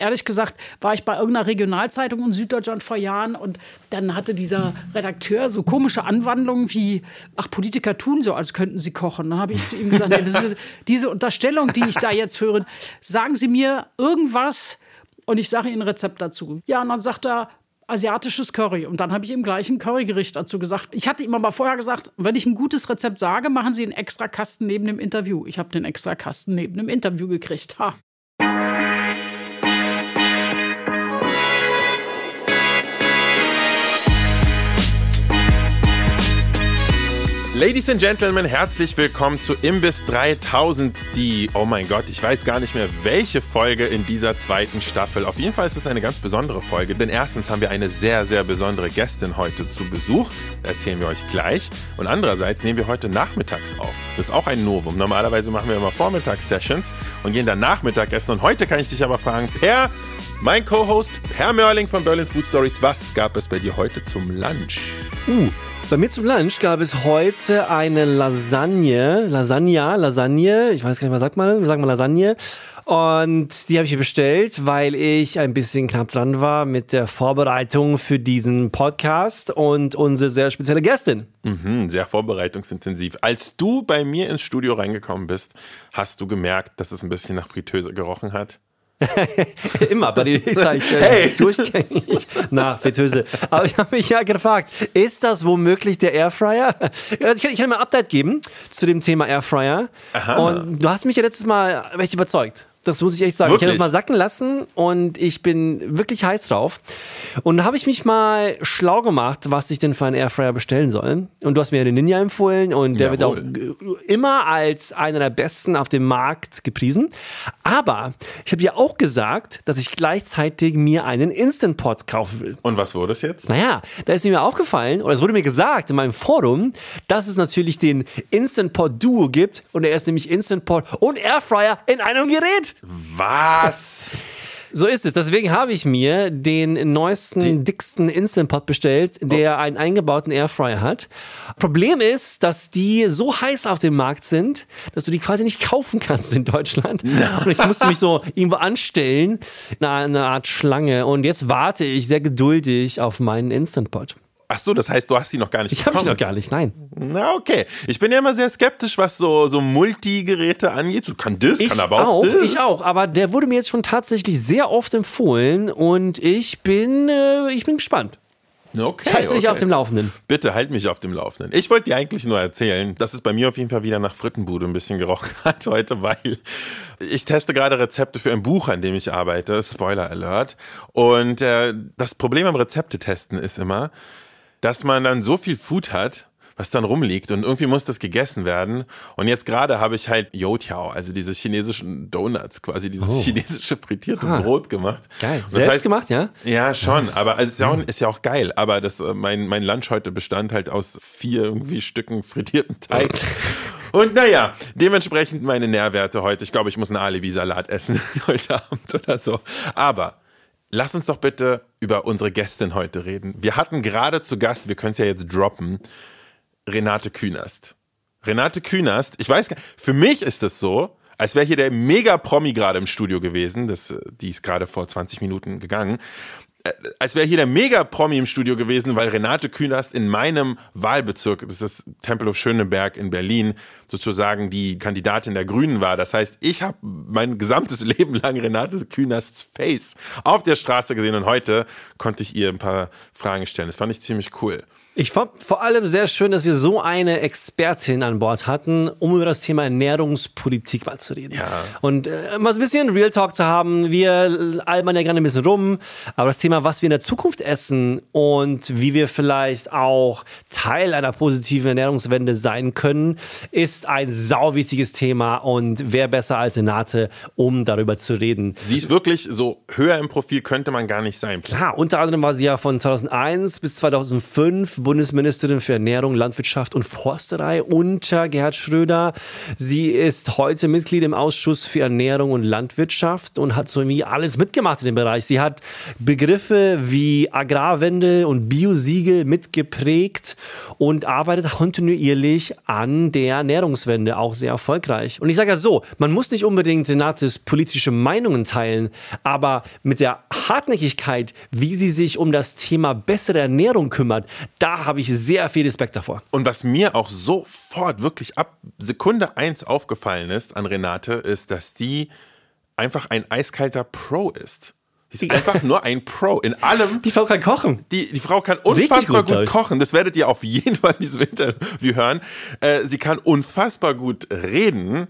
Ehrlich gesagt war ich bei irgendeiner Regionalzeitung in Süddeutschland vor Jahren und dann hatte dieser Redakteur so komische Anwandlungen wie, ach, Politiker tun so, als könnten sie kochen. Dann habe ich zu ihm gesagt, nee, diese Unterstellung, die ich da jetzt höre, sagen Sie mir irgendwas und ich sage Ihnen ein Rezept dazu. Ja, und dann sagt er, asiatisches Curry. Und dann habe ich ihm gleich ein Currygericht dazu gesagt. Ich hatte ihm aber vorher gesagt, wenn ich ein gutes Rezept sage, machen Sie einen extra Kasten neben dem Interview. Ich habe den extra Kasten neben dem Interview gekriegt. Ha. Ladies and Gentlemen, herzlich willkommen zu Imbiss 3000, die, oh mein Gott, ich weiß gar nicht mehr, welche Folge in dieser zweiten Staffel. Auf jeden Fall ist es eine ganz besondere Folge, denn erstens haben wir eine sehr, sehr besondere Gästin heute zu Besuch, erzählen wir euch gleich. Und andererseits nehmen wir heute nachmittags auf. Das ist auch ein Novum. Normalerweise machen wir immer Vormittagssessions und gehen dann Nachmittag essen. Und heute kann ich dich aber fragen, Per, mein Co-Host, Per Mörling von Berlin Food Stories, was gab es bei dir heute zum Lunch? Uh, bei mir zum Lunch gab es heute eine Lasagne, Lasagna, Lasagne, ich weiß gar nicht, was sagt man, wir sagen mal Lasagne. Und die habe ich mir bestellt, weil ich ein bisschen knapp dran war mit der Vorbereitung für diesen Podcast und unsere sehr spezielle Gästin. Mhm, sehr vorbereitungsintensiv. Als du bei mir ins Studio reingekommen bist, hast du gemerkt, dass es ein bisschen nach Fritteuse gerochen hat? Immer bei den ich äh, hey. durchgängig nach Fritteuse. Aber ich habe mich ja gefragt, ist das womöglich der Airfryer? Ich kann, ich kann mal ein Update geben zu dem Thema Airfryer. Aha. Und du hast mich ja letztes Mal echt überzeugt. Das muss ich echt sagen. Wirklich? Ich habe das mal sacken lassen und ich bin wirklich heiß drauf. Und da habe ich mich mal schlau gemacht, was ich denn für einen Airfryer bestellen soll. Und du hast mir ja den Ninja empfohlen und der Jawohl. wird auch immer als einer der besten auf dem Markt gepriesen. Aber ich habe ja auch gesagt, dass ich gleichzeitig mir einen Instant Pot kaufen will. Und was wurde es jetzt? Naja, da ist mir aufgefallen, oder es wurde mir gesagt in meinem Forum, dass es natürlich den Instant Pot Duo gibt. Und er ist nämlich Instant Pot und Airfryer in einem Gerät. Was? So ist es. Deswegen habe ich mir den neuesten, die dicksten Instant Pot bestellt, der oh. einen eingebauten Airfryer hat. Problem ist, dass die so heiß auf dem Markt sind, dass du die quasi nicht kaufen kannst in Deutschland. Und ich musste mich so irgendwo anstellen, eine Art Schlange. Und jetzt warte ich sehr geduldig auf meinen Instant Pot. Ach so, das heißt, du hast sie noch gar nicht Ich habe sie noch gar nicht, nein. Na, okay. Ich bin ja immer sehr skeptisch, was so, so Multigeräte angeht. So kann das, kann aber auch, auch das. Ich auch, aber der wurde mir jetzt schon tatsächlich sehr oft empfohlen und ich bin, äh, ich bin gespannt. Okay, ich halte dich okay. auf dem Laufenden. Bitte halt mich auf dem Laufenden. Ich wollte dir eigentlich nur erzählen, dass es bei mir auf jeden Fall wieder nach Frittenbude ein bisschen gerochen hat heute, weil ich teste gerade Rezepte für ein Buch, an dem ich arbeite. Spoiler Alert. Und äh, das Problem am Rezeptetesten ist immer, dass man dann so viel Food hat, was dann rumliegt und irgendwie muss das gegessen werden. Und jetzt gerade habe ich halt Youtiao, also diese chinesischen Donuts, quasi dieses oh. chinesische frittierte ah. Brot gemacht. Geil. Das Selbst heißt, gemacht, ja? Ja, schon. Aber also, es ist ja, auch, ist ja auch geil. Aber das, äh, mein, mein Lunch heute bestand halt aus vier irgendwie Stücken frittierten Teig. Und naja, dementsprechend meine Nährwerte heute. Ich glaube, ich muss einen Alibi-Salat essen heute Abend oder so. Aber Lass uns doch bitte über unsere Gästin heute reden. Wir hatten gerade zu Gast, wir können es ja jetzt droppen, Renate Künast. Renate Künast, ich weiß gar nicht, für mich ist es so, als wäre hier der Mega-Promi gerade im Studio gewesen. Das, die ist gerade vor 20 Minuten gegangen. Äh, als wäre hier der Mega-Promi im Studio gewesen, weil Renate Künast in meinem Wahlbezirk, das ist das Tempel of Schöneberg in Berlin, sozusagen die Kandidatin der Grünen war. Das heißt, ich habe mein gesamtes Leben lang Renate Künasts Face auf der Straße gesehen und heute konnte ich ihr ein paar Fragen stellen. Das fand ich ziemlich cool. Ich fand vor allem sehr schön, dass wir so eine Expertin an Bord hatten, um über das Thema Ernährungspolitik mal zu reden. Ja. Und äh, mal so ein bisschen Real Talk zu haben. Wir albern ja gerne ein bisschen rum, aber das Thema, was wir in der Zukunft essen und wie wir vielleicht auch Teil einer positiven Ernährungswende sein können, ist ein sauwichtiges Thema und wer besser als Renate, um darüber zu reden. Sie ist wirklich so höher im Profil könnte man gar nicht sein. Klar, unter anderem war sie ja von 2001 bis 2005 Bundesministerin für Ernährung, Landwirtschaft und Forsterei unter Gerhard Schröder. Sie ist heute Mitglied im Ausschuss für Ernährung und Landwirtschaft und hat so irgendwie alles mitgemacht in dem Bereich. Sie hat Begriffe wie Agrarwende und Biosiegel mitgeprägt und arbeitet kontinuierlich an der Ernährungswende, auch sehr erfolgreich. Und ich sage ja so, man muss nicht unbedingt Renates politische Meinungen teilen, aber mit der Hartnäckigkeit, wie sie sich um das Thema bessere Ernährung kümmert, da habe ich sehr viel Respekt davor. Und was mir auch sofort wirklich ab Sekunde eins aufgefallen ist an Renate, ist, dass die einfach ein eiskalter Pro ist. Sie ist einfach nur ein Pro in allem. Die Frau kann kochen. Die, die Frau kann unfassbar gut, gut kochen. Das werdet ihr auf jeden Fall in diesem Interview hören. Äh, sie kann unfassbar gut reden.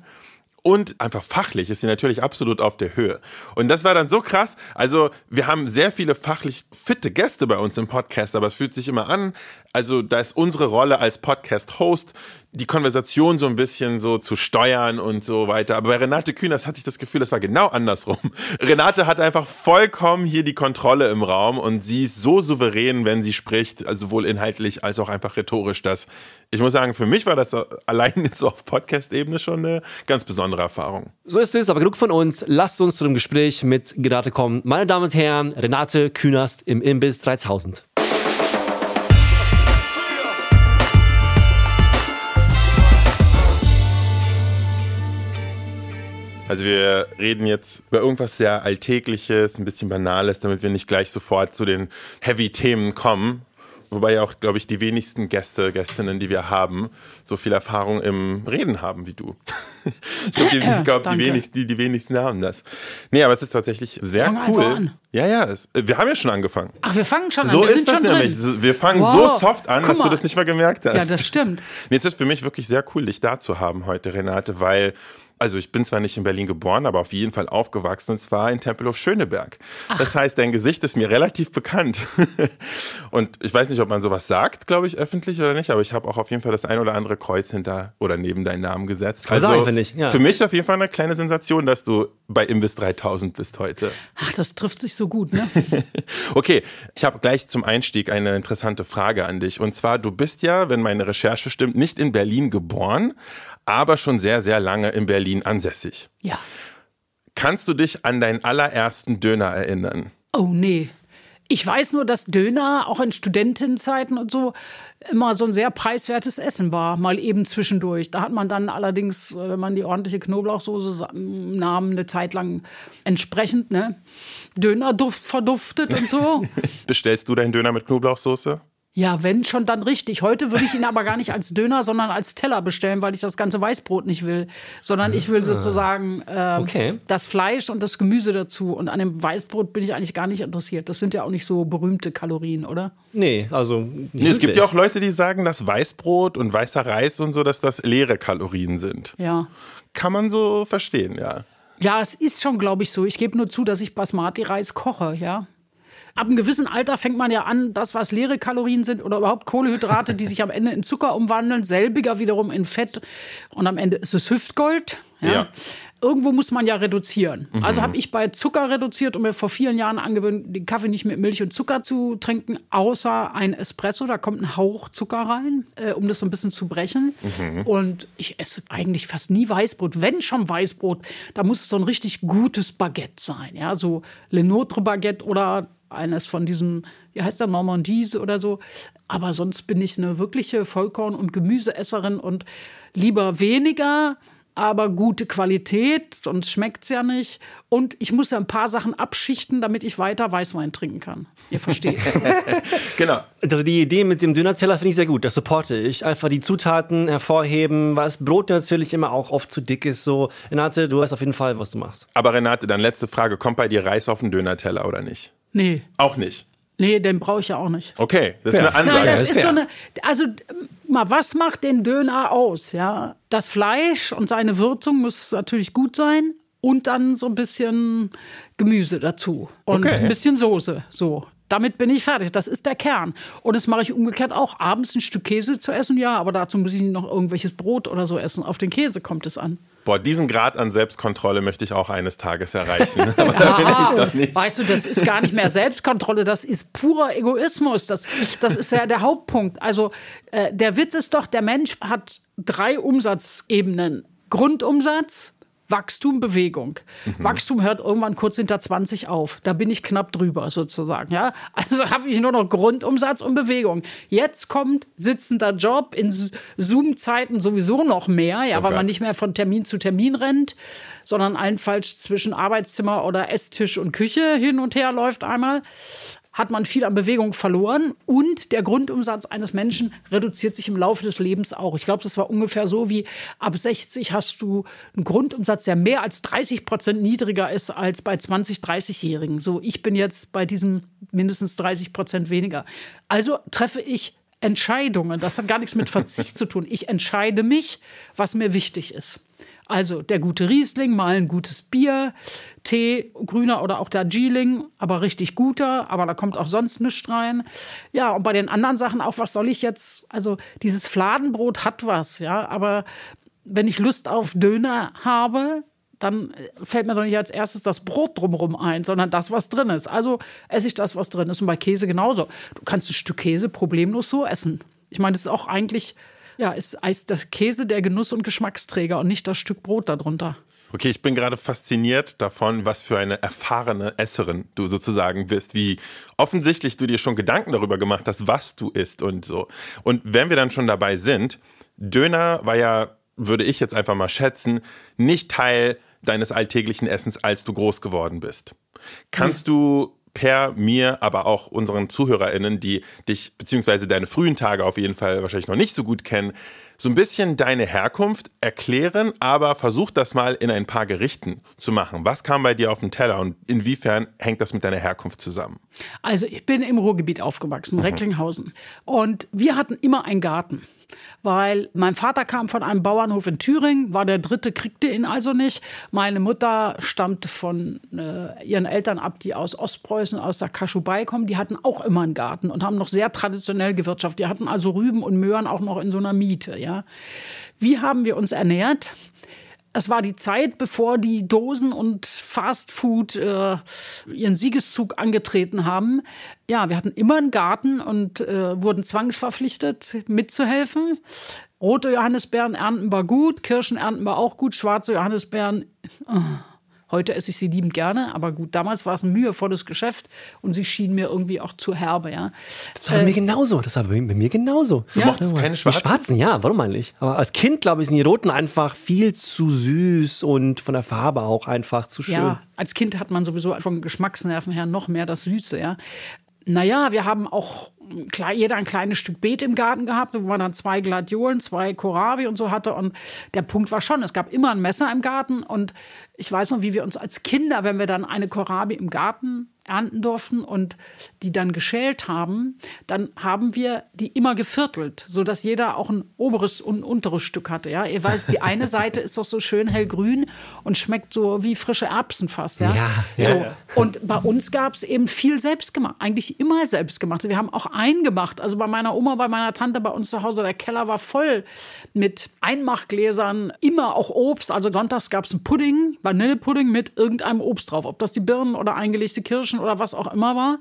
Und einfach fachlich ist sie natürlich absolut auf der Höhe. Und das war dann so krass. Also, wir haben sehr viele fachlich fitte Gäste bei uns im Podcast, aber es fühlt sich immer an, also da ist unsere Rolle als Podcast-Host, die Konversation so ein bisschen so zu steuern und so weiter. Aber bei Renate Kühners hatte ich das Gefühl, das war genau andersrum. Renate hat einfach vollkommen hier die Kontrolle im Raum und sie ist so souverän, wenn sie spricht, also sowohl inhaltlich als auch einfach rhetorisch, dass ich muss sagen, für mich war das allein jetzt auf Podcast-Ebene schon eine ganz besondere Erfahrung. So ist es, aber genug von uns. Lasst uns zu dem Gespräch mit Renate kommen. Meine Damen und Herren, Renate Künast im Imbiss 3000. Also wir reden jetzt über irgendwas sehr Alltägliches, ein bisschen Banales, damit wir nicht gleich sofort zu den Heavy-Themen kommen. Wobei ja auch, glaube ich, die wenigsten Gäste, Gästinnen, die wir haben, so viel Erfahrung im Reden haben wie du. ich glaube, die, glaub, die, wenigsten, die, die wenigsten haben das. Nee, aber es ist tatsächlich sehr Fang cool. Ja, ja, es, wir haben ja schon angefangen. Ach, wir fangen schon so an. So ist das nämlich. Drin. Wir fangen wow. so soft an, dass du das nicht mal gemerkt hast. Ja, das stimmt. Nee, es ist für mich wirklich sehr cool, dich da zu haben heute, Renate, weil also ich bin zwar nicht in Berlin geboren, aber auf jeden Fall aufgewachsen und zwar in Tempelhof Schöneberg. Ach. Das heißt, dein Gesicht ist mir relativ bekannt. und ich weiß nicht, ob man sowas sagt, glaube ich, öffentlich oder nicht, aber ich habe auch auf jeden Fall das ein oder andere Kreuz hinter oder neben deinen Namen gesetzt. Also finde ich. Ja. Für mich auf jeden Fall eine kleine Sensation, dass du bei Imbiss 3000 bist heute. Ach, das trifft sich so gut, ne? okay, ich habe gleich zum Einstieg eine interessante Frage an dich. Und zwar, du bist ja, wenn meine Recherche stimmt, nicht in Berlin geboren, aber schon sehr, sehr lange in Berlin ansässig. Ja. Kannst du dich an deinen allerersten Döner erinnern? Oh nee. Ich weiß nur, dass Döner auch in Studentenzeiten und so immer so ein sehr preiswertes Essen war, mal eben zwischendurch. Da hat man dann allerdings, äh, wenn man die ordentliche Knoblauchsoße nahm, eine Zeit lang entsprechend ne, Dönerduft verduftet und so. Bestellst du deinen Döner mit Knoblauchsoße? Ja, wenn schon, dann richtig. Heute würde ich ihn aber gar nicht als Döner, sondern als Teller bestellen, weil ich das ganze Weißbrot nicht will. Sondern ich will sozusagen äh, okay. das Fleisch und das Gemüse dazu. Und an dem Weißbrot bin ich eigentlich gar nicht interessiert. Das sind ja auch nicht so berühmte Kalorien, oder? Nee, also. Nee, es gibt ja auch Leute, die sagen, dass Weißbrot und weißer Reis und so, dass das leere Kalorien sind. Ja. Kann man so verstehen, ja. Ja, es ist schon, glaube ich, so. Ich gebe nur zu, dass ich Basmati-Reis koche, ja ab einem gewissen Alter fängt man ja an, das, was leere Kalorien sind oder überhaupt Kohlehydrate, die sich am Ende in Zucker umwandeln, selbiger wiederum in Fett und am Ende ist es Hüftgold. Ja. ja. Irgendwo muss man ja reduzieren. Mhm. Also habe ich bei Zucker reduziert und mir vor vielen Jahren angewöhnt, den Kaffee nicht mit Milch und Zucker zu trinken, außer ein Espresso. Da kommt ein Hauch Zucker rein, äh, um das so ein bisschen zu brechen. Mhm. Und ich esse eigentlich fast nie Weißbrot. Wenn schon Weißbrot, da muss es so ein richtig gutes Baguette sein. Ja, so Le Notre Baguette oder eines von diesen, wie heißt der, Normandies oder so. Aber sonst bin ich eine wirkliche Vollkorn- und Gemüseesserin und lieber weniger, aber gute Qualität, sonst schmeckt es ja nicht. Und ich muss ja ein paar Sachen abschichten, damit ich weiter Weißwein trinken kann. Ihr versteht. genau. Also die Idee mit dem Dönerteller finde ich sehr gut. Das supporte ich. Einfach die Zutaten hervorheben, weil das Brot natürlich immer auch oft zu dick ist. So, Renate, du weißt auf jeden Fall, was du machst. Aber Renate, dann letzte Frage. Kommt bei dir Reis auf den Dönerteller oder nicht? Nee. Auch nicht. Nee, den brauche ich ja auch nicht. Okay, das ist eine Ansage. Nein, das ist so eine, also mal, was macht den Döner aus? Ja, das Fleisch und seine Würzung muss natürlich gut sein und dann so ein bisschen Gemüse dazu und okay. ein bisschen Soße. So, Damit bin ich fertig. Das ist der Kern. Und das mache ich umgekehrt auch. Abends ein Stück Käse zu essen, ja, aber dazu muss ich noch irgendwelches Brot oder so essen. Auf den Käse kommt es an. Boah, diesen Grad an Selbstkontrolle möchte ich auch eines Tages erreichen. Aber da bin ich doch nicht. Weißt du, das ist gar nicht mehr Selbstkontrolle, das ist purer Egoismus. Das, das ist ja der Hauptpunkt. Also äh, der Witz ist doch, der Mensch hat drei Umsatzebenen. Grundumsatz, Wachstum, Bewegung. Mhm. Wachstum hört irgendwann kurz hinter 20 auf. Da bin ich knapp drüber sozusagen. Ja? Also habe ich nur noch Grundumsatz und Bewegung. Jetzt kommt sitzender Job in Zoom-Zeiten sowieso noch mehr, ja, oh weil man nicht mehr von Termin zu Termin rennt, sondern allenfalls zwischen Arbeitszimmer oder Esstisch und Küche hin und her läuft einmal hat man viel an Bewegung verloren und der Grundumsatz eines Menschen reduziert sich im Laufe des Lebens auch. Ich glaube, das war ungefähr so wie ab 60 hast du einen Grundumsatz, der mehr als 30 Prozent niedriger ist als bei 20, 30-Jährigen. So, ich bin jetzt bei diesem mindestens 30 Prozent weniger. Also treffe ich Entscheidungen. Das hat gar nichts mit Verzicht zu tun. Ich entscheide mich, was mir wichtig ist. Also der gute Riesling, mal ein gutes Bier, Tee, grüner oder auch Darjeeling, aber richtig guter, aber da kommt auch sonst nichts rein. Ja, und bei den anderen Sachen auch, was soll ich jetzt? Also dieses Fladenbrot hat was, ja, aber wenn ich Lust auf Döner habe, dann fällt mir doch nicht als erstes das Brot drumherum ein, sondern das, was drin ist. Also esse ich das, was drin ist. Und bei Käse genauso. Du kannst ein Stück Käse problemlos so essen. Ich meine, das ist auch eigentlich ja, ist Eis der Käse der Genuss- und Geschmacksträger und nicht das Stück Brot darunter. Okay, ich bin gerade fasziniert davon, was für eine erfahrene Esserin du sozusagen bist, wie offensichtlich du dir schon Gedanken darüber gemacht hast, was du isst und so. Und wenn wir dann schon dabei sind, Döner war ja, würde ich jetzt einfach mal schätzen, nicht Teil deines alltäglichen Essens, als du groß geworden bist. Kannst du per mir, aber auch unseren ZuhörerInnen, die dich beziehungsweise deine frühen Tage auf jeden Fall wahrscheinlich noch nicht so gut kennen, so ein bisschen deine Herkunft erklären, aber versuch das mal in ein paar Gerichten zu machen. Was kam bei dir auf den Teller und inwiefern hängt das mit deiner Herkunft zusammen? Also ich bin im Ruhrgebiet aufgewachsen, mhm. Recklinghausen. Und wir hatten immer einen Garten weil mein Vater kam von einem Bauernhof in Thüringen, war der dritte, kriegte ihn also nicht. Meine Mutter stammte von äh, ihren Eltern ab, die aus Ostpreußen, aus der Kaschubei kommen. Die hatten auch immer einen Garten und haben noch sehr traditionell gewirtschaftet. Die hatten also Rüben und Möhren auch noch in so einer Miete. Ja. Wie haben wir uns ernährt? Es war die Zeit, bevor die Dosen und Fastfood äh, ihren Siegeszug angetreten haben. Ja, wir hatten immer einen Garten und äh, wurden zwangsverpflichtet, mitzuhelfen. Rote Johannisbeeren ernten wir gut, Kirschen ernten wir auch gut, schwarze Johannisbeeren. Oh Heute esse ich sie liebend gerne, aber gut, damals war es ein mühevolles Geschäft und sie schien mir irgendwie auch zu herbe, ja. Das war äh, bei mir genauso, das war bei mir genauso. Du ja. mochtest keine schwarzen? Die schwarzen, ja, warum eigentlich? Aber als Kind, glaube ich, sind die roten einfach viel zu süß und von der Farbe auch einfach zu schön. Ja, als Kind hat man sowieso vom Geschmacksnerven her noch mehr das Süße, ja. Naja, wir haben auch jeder ein kleines Stück Beet im Garten gehabt, wo man dann zwei Gladiolen, zwei Kohlrabi und so hatte. Und der Punkt war schon, es gab immer ein Messer im Garten. Und ich weiß noch, wie wir uns als Kinder, wenn wir dann eine Kohlrabi im Garten ernten durften und die dann geschält haben, dann haben wir die immer geviertelt, sodass jeder auch ein oberes und ein unteres Stück hatte. Ja? Ihr weißt, die eine Seite ist doch so schön hellgrün und schmeckt so wie frische Erbsen fast. Ja, ja, so. ja, Und bei uns gab es eben viel selbstgemacht, eigentlich immer selbstgemacht. Wir haben auch eingemacht, also bei meiner Oma, bei meiner Tante, bei uns zu Hause, der Keller war voll mit Einmachgläsern, immer auch Obst. Also sonntags gab es einen Pudding, Vanillepudding mit irgendeinem Obst drauf, ob das die Birnen oder eingelegte Kirschen Menschen oder was auch immer war.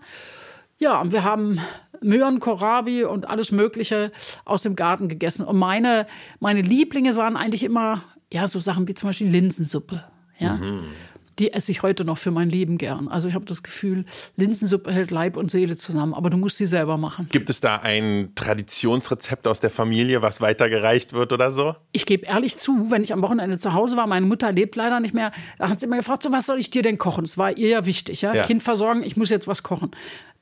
Ja, und wir haben Möhren, Kohlrabi und alles Mögliche aus dem Garten gegessen. Und meine, meine Lieblinge waren eigentlich immer ja, so Sachen wie zum Beispiel Linsensuppe. Ja? Mhm die esse ich heute noch für mein Leben gern. Also ich habe das Gefühl, Linsensuppe hält Leib und Seele zusammen, aber du musst sie selber machen. Gibt es da ein Traditionsrezept aus der Familie, was weitergereicht wird oder so? Ich gebe ehrlich zu, wenn ich am Wochenende zu Hause war, meine Mutter lebt leider nicht mehr, da hat sie immer gefragt, so was soll ich dir denn kochen? Das war ihr ja wichtig, ja? ja. Kind versorgen, ich muss jetzt was kochen.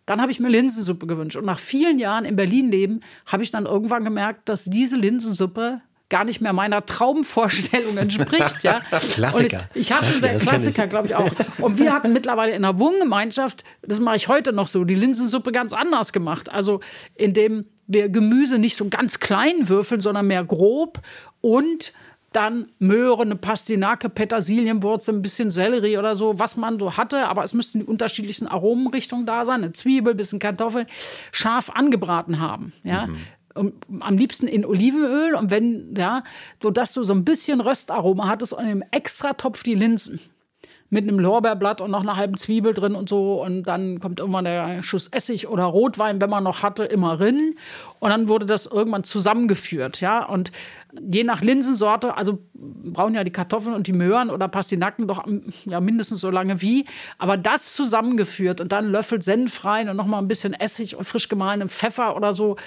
Dann habe ich mir Linsensuppe gewünscht. Und nach vielen Jahren in Berlin leben, habe ich dann irgendwann gemerkt, dass diese Linsensuppe gar nicht mehr meiner Traumvorstellung entspricht. Ja? Klassiker. Ich, ich hatte Klassiker, Klassiker glaube ich auch. Und wir hatten mittlerweile in der Wohngemeinschaft, das mache ich heute noch so, die Linsensuppe ganz anders gemacht. Also indem wir Gemüse nicht so ganz klein würfeln, sondern mehr grob und dann Möhre, eine Pastinake, Petersilienwurzel, ein bisschen Sellerie oder so, was man so hatte. Aber es müssten die unterschiedlichsten Aromenrichtungen da sein. Eine Zwiebel, ein bisschen Kartoffel, scharf angebraten haben. Ja. Mhm. Am liebsten in Olivenöl und wenn, ja, so dass du so ein bisschen Röstaroma hattest und im Extratopf die Linsen mit einem Lorbeerblatt und noch einer halben Zwiebel drin und so. Und dann kommt immer der Schuss Essig oder Rotwein, wenn man noch hatte, immer rein. Und dann wurde das irgendwann zusammengeführt, ja. Und je nach Linsensorte, also brauchen ja die Kartoffeln und die Möhren oder Pastinaken doch ja mindestens so lange wie. Aber das zusammengeführt und dann Löffel Senf rein und noch mal ein bisschen Essig und frisch gemahlenen Pfeffer oder so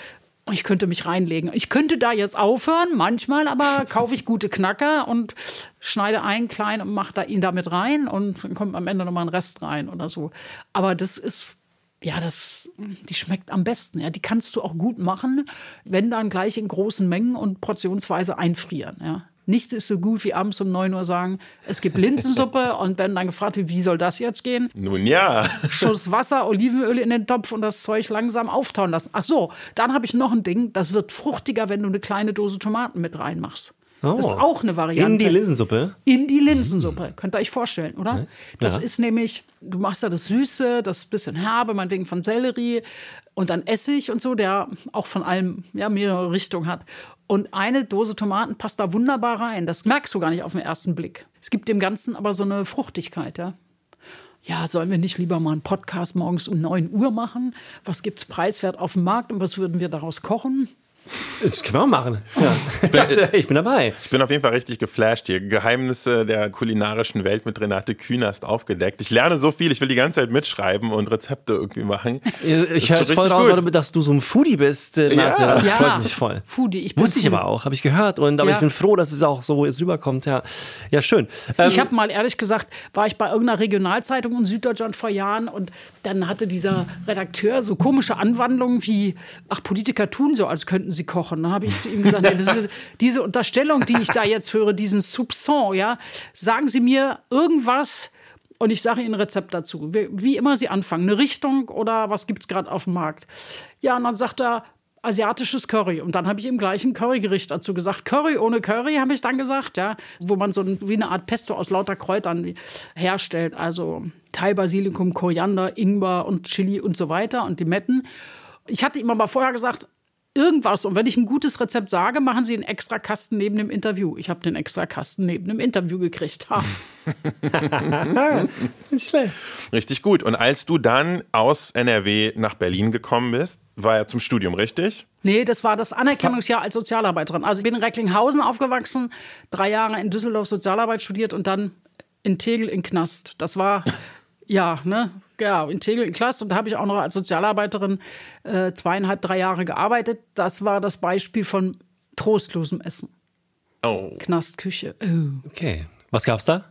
ich könnte mich reinlegen. Ich könnte da jetzt aufhören, manchmal aber kaufe ich gute Knacker und schneide einen klein und mache da ihn damit rein und dann kommt am Ende noch mal ein Rest rein oder so. Aber das ist ja, das, die schmeckt am besten. Ja, die kannst du auch gut machen, wenn dann gleich in großen Mengen und portionsweise einfrieren. Ja. Nichts ist so gut wie abends um 9 Uhr sagen, es gibt Linsensuppe und wenn dann gefragt wird, wie soll das jetzt gehen? Nun ja. Schuss Wasser, Olivenöl in den Topf und das Zeug langsam auftauen lassen. Ach so, dann habe ich noch ein Ding, das wird fruchtiger, wenn du eine kleine Dose Tomaten mit reinmachst. Oh. Das ist auch eine Variante. In die Linsensuppe? In die Linsensuppe. Könnt ihr euch vorstellen, oder? Das ja. ist nämlich, du machst da das Süße, das bisschen herbe, meinetwegen von Sellerie und dann Essig und so, der auch von allem ja, mehrere Richtungen hat. Und eine Dose Tomaten passt da wunderbar rein. Das merkst du gar nicht auf den ersten Blick. Es gibt dem Ganzen aber so eine Fruchtigkeit, ja. Ja, sollen wir nicht lieber mal einen Podcast morgens um 9 Uhr machen? Was gibt es preiswert auf dem Markt und was würden wir daraus kochen? Das können wir machen. Ja. Ich, bin, ich, bin, dabei. Ich bin auf jeden Fall richtig geflasht hier. Geheimnisse der kulinarischen Welt mit Renate Künast aufgedeckt. Ich lerne so viel, ich will die ganze Zeit mitschreiben und Rezepte irgendwie machen. Ich höre voll raus, gut. dass du so ein Foodie bist, äh, Ja. Das ja. freut mich voll. Foodie. Ich Wusste ich aber auch, habe ich gehört. Und, aber ja. ich bin froh, dass es auch so jetzt rüberkommt. Ja, ja schön. Ähm, ich habe mal ehrlich gesagt, war ich bei irgendeiner Regionalzeitung in Süddeutschland vor Jahren und dann hatte dieser Redakteur so komische Anwandlungen wie, ach, Politiker tun so, als könnten sie kochen kochen. Dann habe ich zu ihm gesagt, diese, diese Unterstellung, die ich da jetzt höre, diesen Soupçon, ja, sagen Sie mir irgendwas, und ich sage Ihnen ein Rezept dazu. Wie, wie, immer Sie anfangen. Eine Richtung oder was gibt es gerade auf dem Markt? Ja, und dann sagt er, asiatisches Curry. Und dann habe ich ihm gleich ein Currygericht dazu gesagt. Curry ohne Curry, habe ich dann gesagt, ja. Wo man so ein, wie eine Art Pesto aus lauter Kräutern herstellt. Also Thai, Basilikum, Koriander, Ingwer und Chili und so weiter und Limetten. Ich hatte ihm aber vorher gesagt, irgendwas. Und wenn ich ein gutes Rezept sage, machen Sie einen extra Kasten neben dem Interview. Ich habe den extra Kasten neben dem Interview gekriegt. richtig gut. Und als du dann aus NRW nach Berlin gekommen bist, war er zum Studium, richtig? Nee, das war das Anerkennungsjahr als Sozialarbeiterin. Also ich bin in Recklinghausen aufgewachsen, drei Jahre in Düsseldorf Sozialarbeit studiert und dann in Tegel in Knast. Das war ja, ne? Ja, in Tegel in Klasse. Und da habe ich auch noch als Sozialarbeiterin äh, zweieinhalb, drei Jahre gearbeitet. Das war das Beispiel von trostlosem Essen. Oh. Knastküche. Oh. Okay. Was gab's da?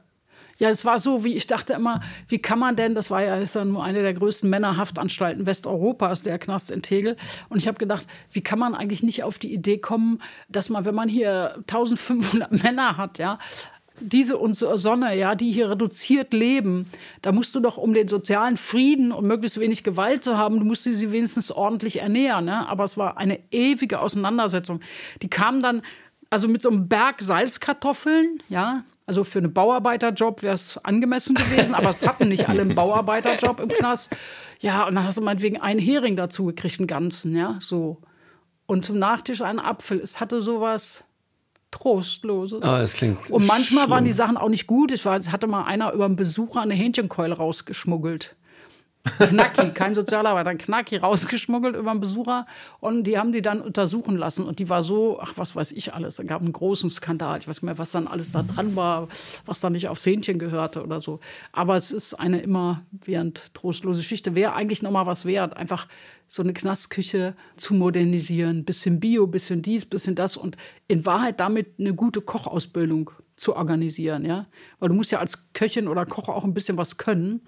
Ja, es war so, wie ich dachte immer, wie kann man denn, das war ja, ist ja nur eine der größten Männerhaftanstalten Westeuropas, der Knast in Tegel. Und ich habe gedacht, wie kann man eigentlich nicht auf die Idee kommen, dass man, wenn man hier 1500 Männer hat, ja, diese und Sonne, ja, die hier reduziert leben, da musst du doch, um den sozialen Frieden und möglichst wenig Gewalt zu haben, du musst sie wenigstens ordentlich ernähren. Ne? Aber es war eine ewige Auseinandersetzung. Die kamen dann, also mit so einem Berg Salzkartoffeln, ja, also für einen Bauarbeiterjob wäre es angemessen gewesen, aber es hatten nicht alle einen Bauarbeiterjob im Knast. Ja, und dann hast du meinetwegen einen Hering dazu gekriegt, einen ganzen, ja, so. Und zum Nachtisch einen Apfel. Es hatte sowas Trostloses. Oh, das klingt Und manchmal schlimm. waren die Sachen auch nicht gut. War, es hatte mal einer über einen Besucher eine Hähnchenkeule rausgeschmuggelt. Knacki, kein Sozialarbeiter, Knacki rausgeschmuggelt über einen Besucher. Und die haben die dann untersuchen lassen. Und die war so, ach was weiß ich alles, da gab einen großen Skandal, ich weiß nicht mehr, was dann alles da dran war, was da nicht aufs Hähnchen gehörte oder so. Aber es ist eine immer während trostlose Geschichte, wäre eigentlich noch mal was wert, einfach so eine Knastküche zu modernisieren, bisschen Bio, bisschen dies, bisschen das. Und in Wahrheit damit eine gute Kochausbildung zu organisieren, ja, weil du musst ja als Köchin oder Koch auch ein bisschen was können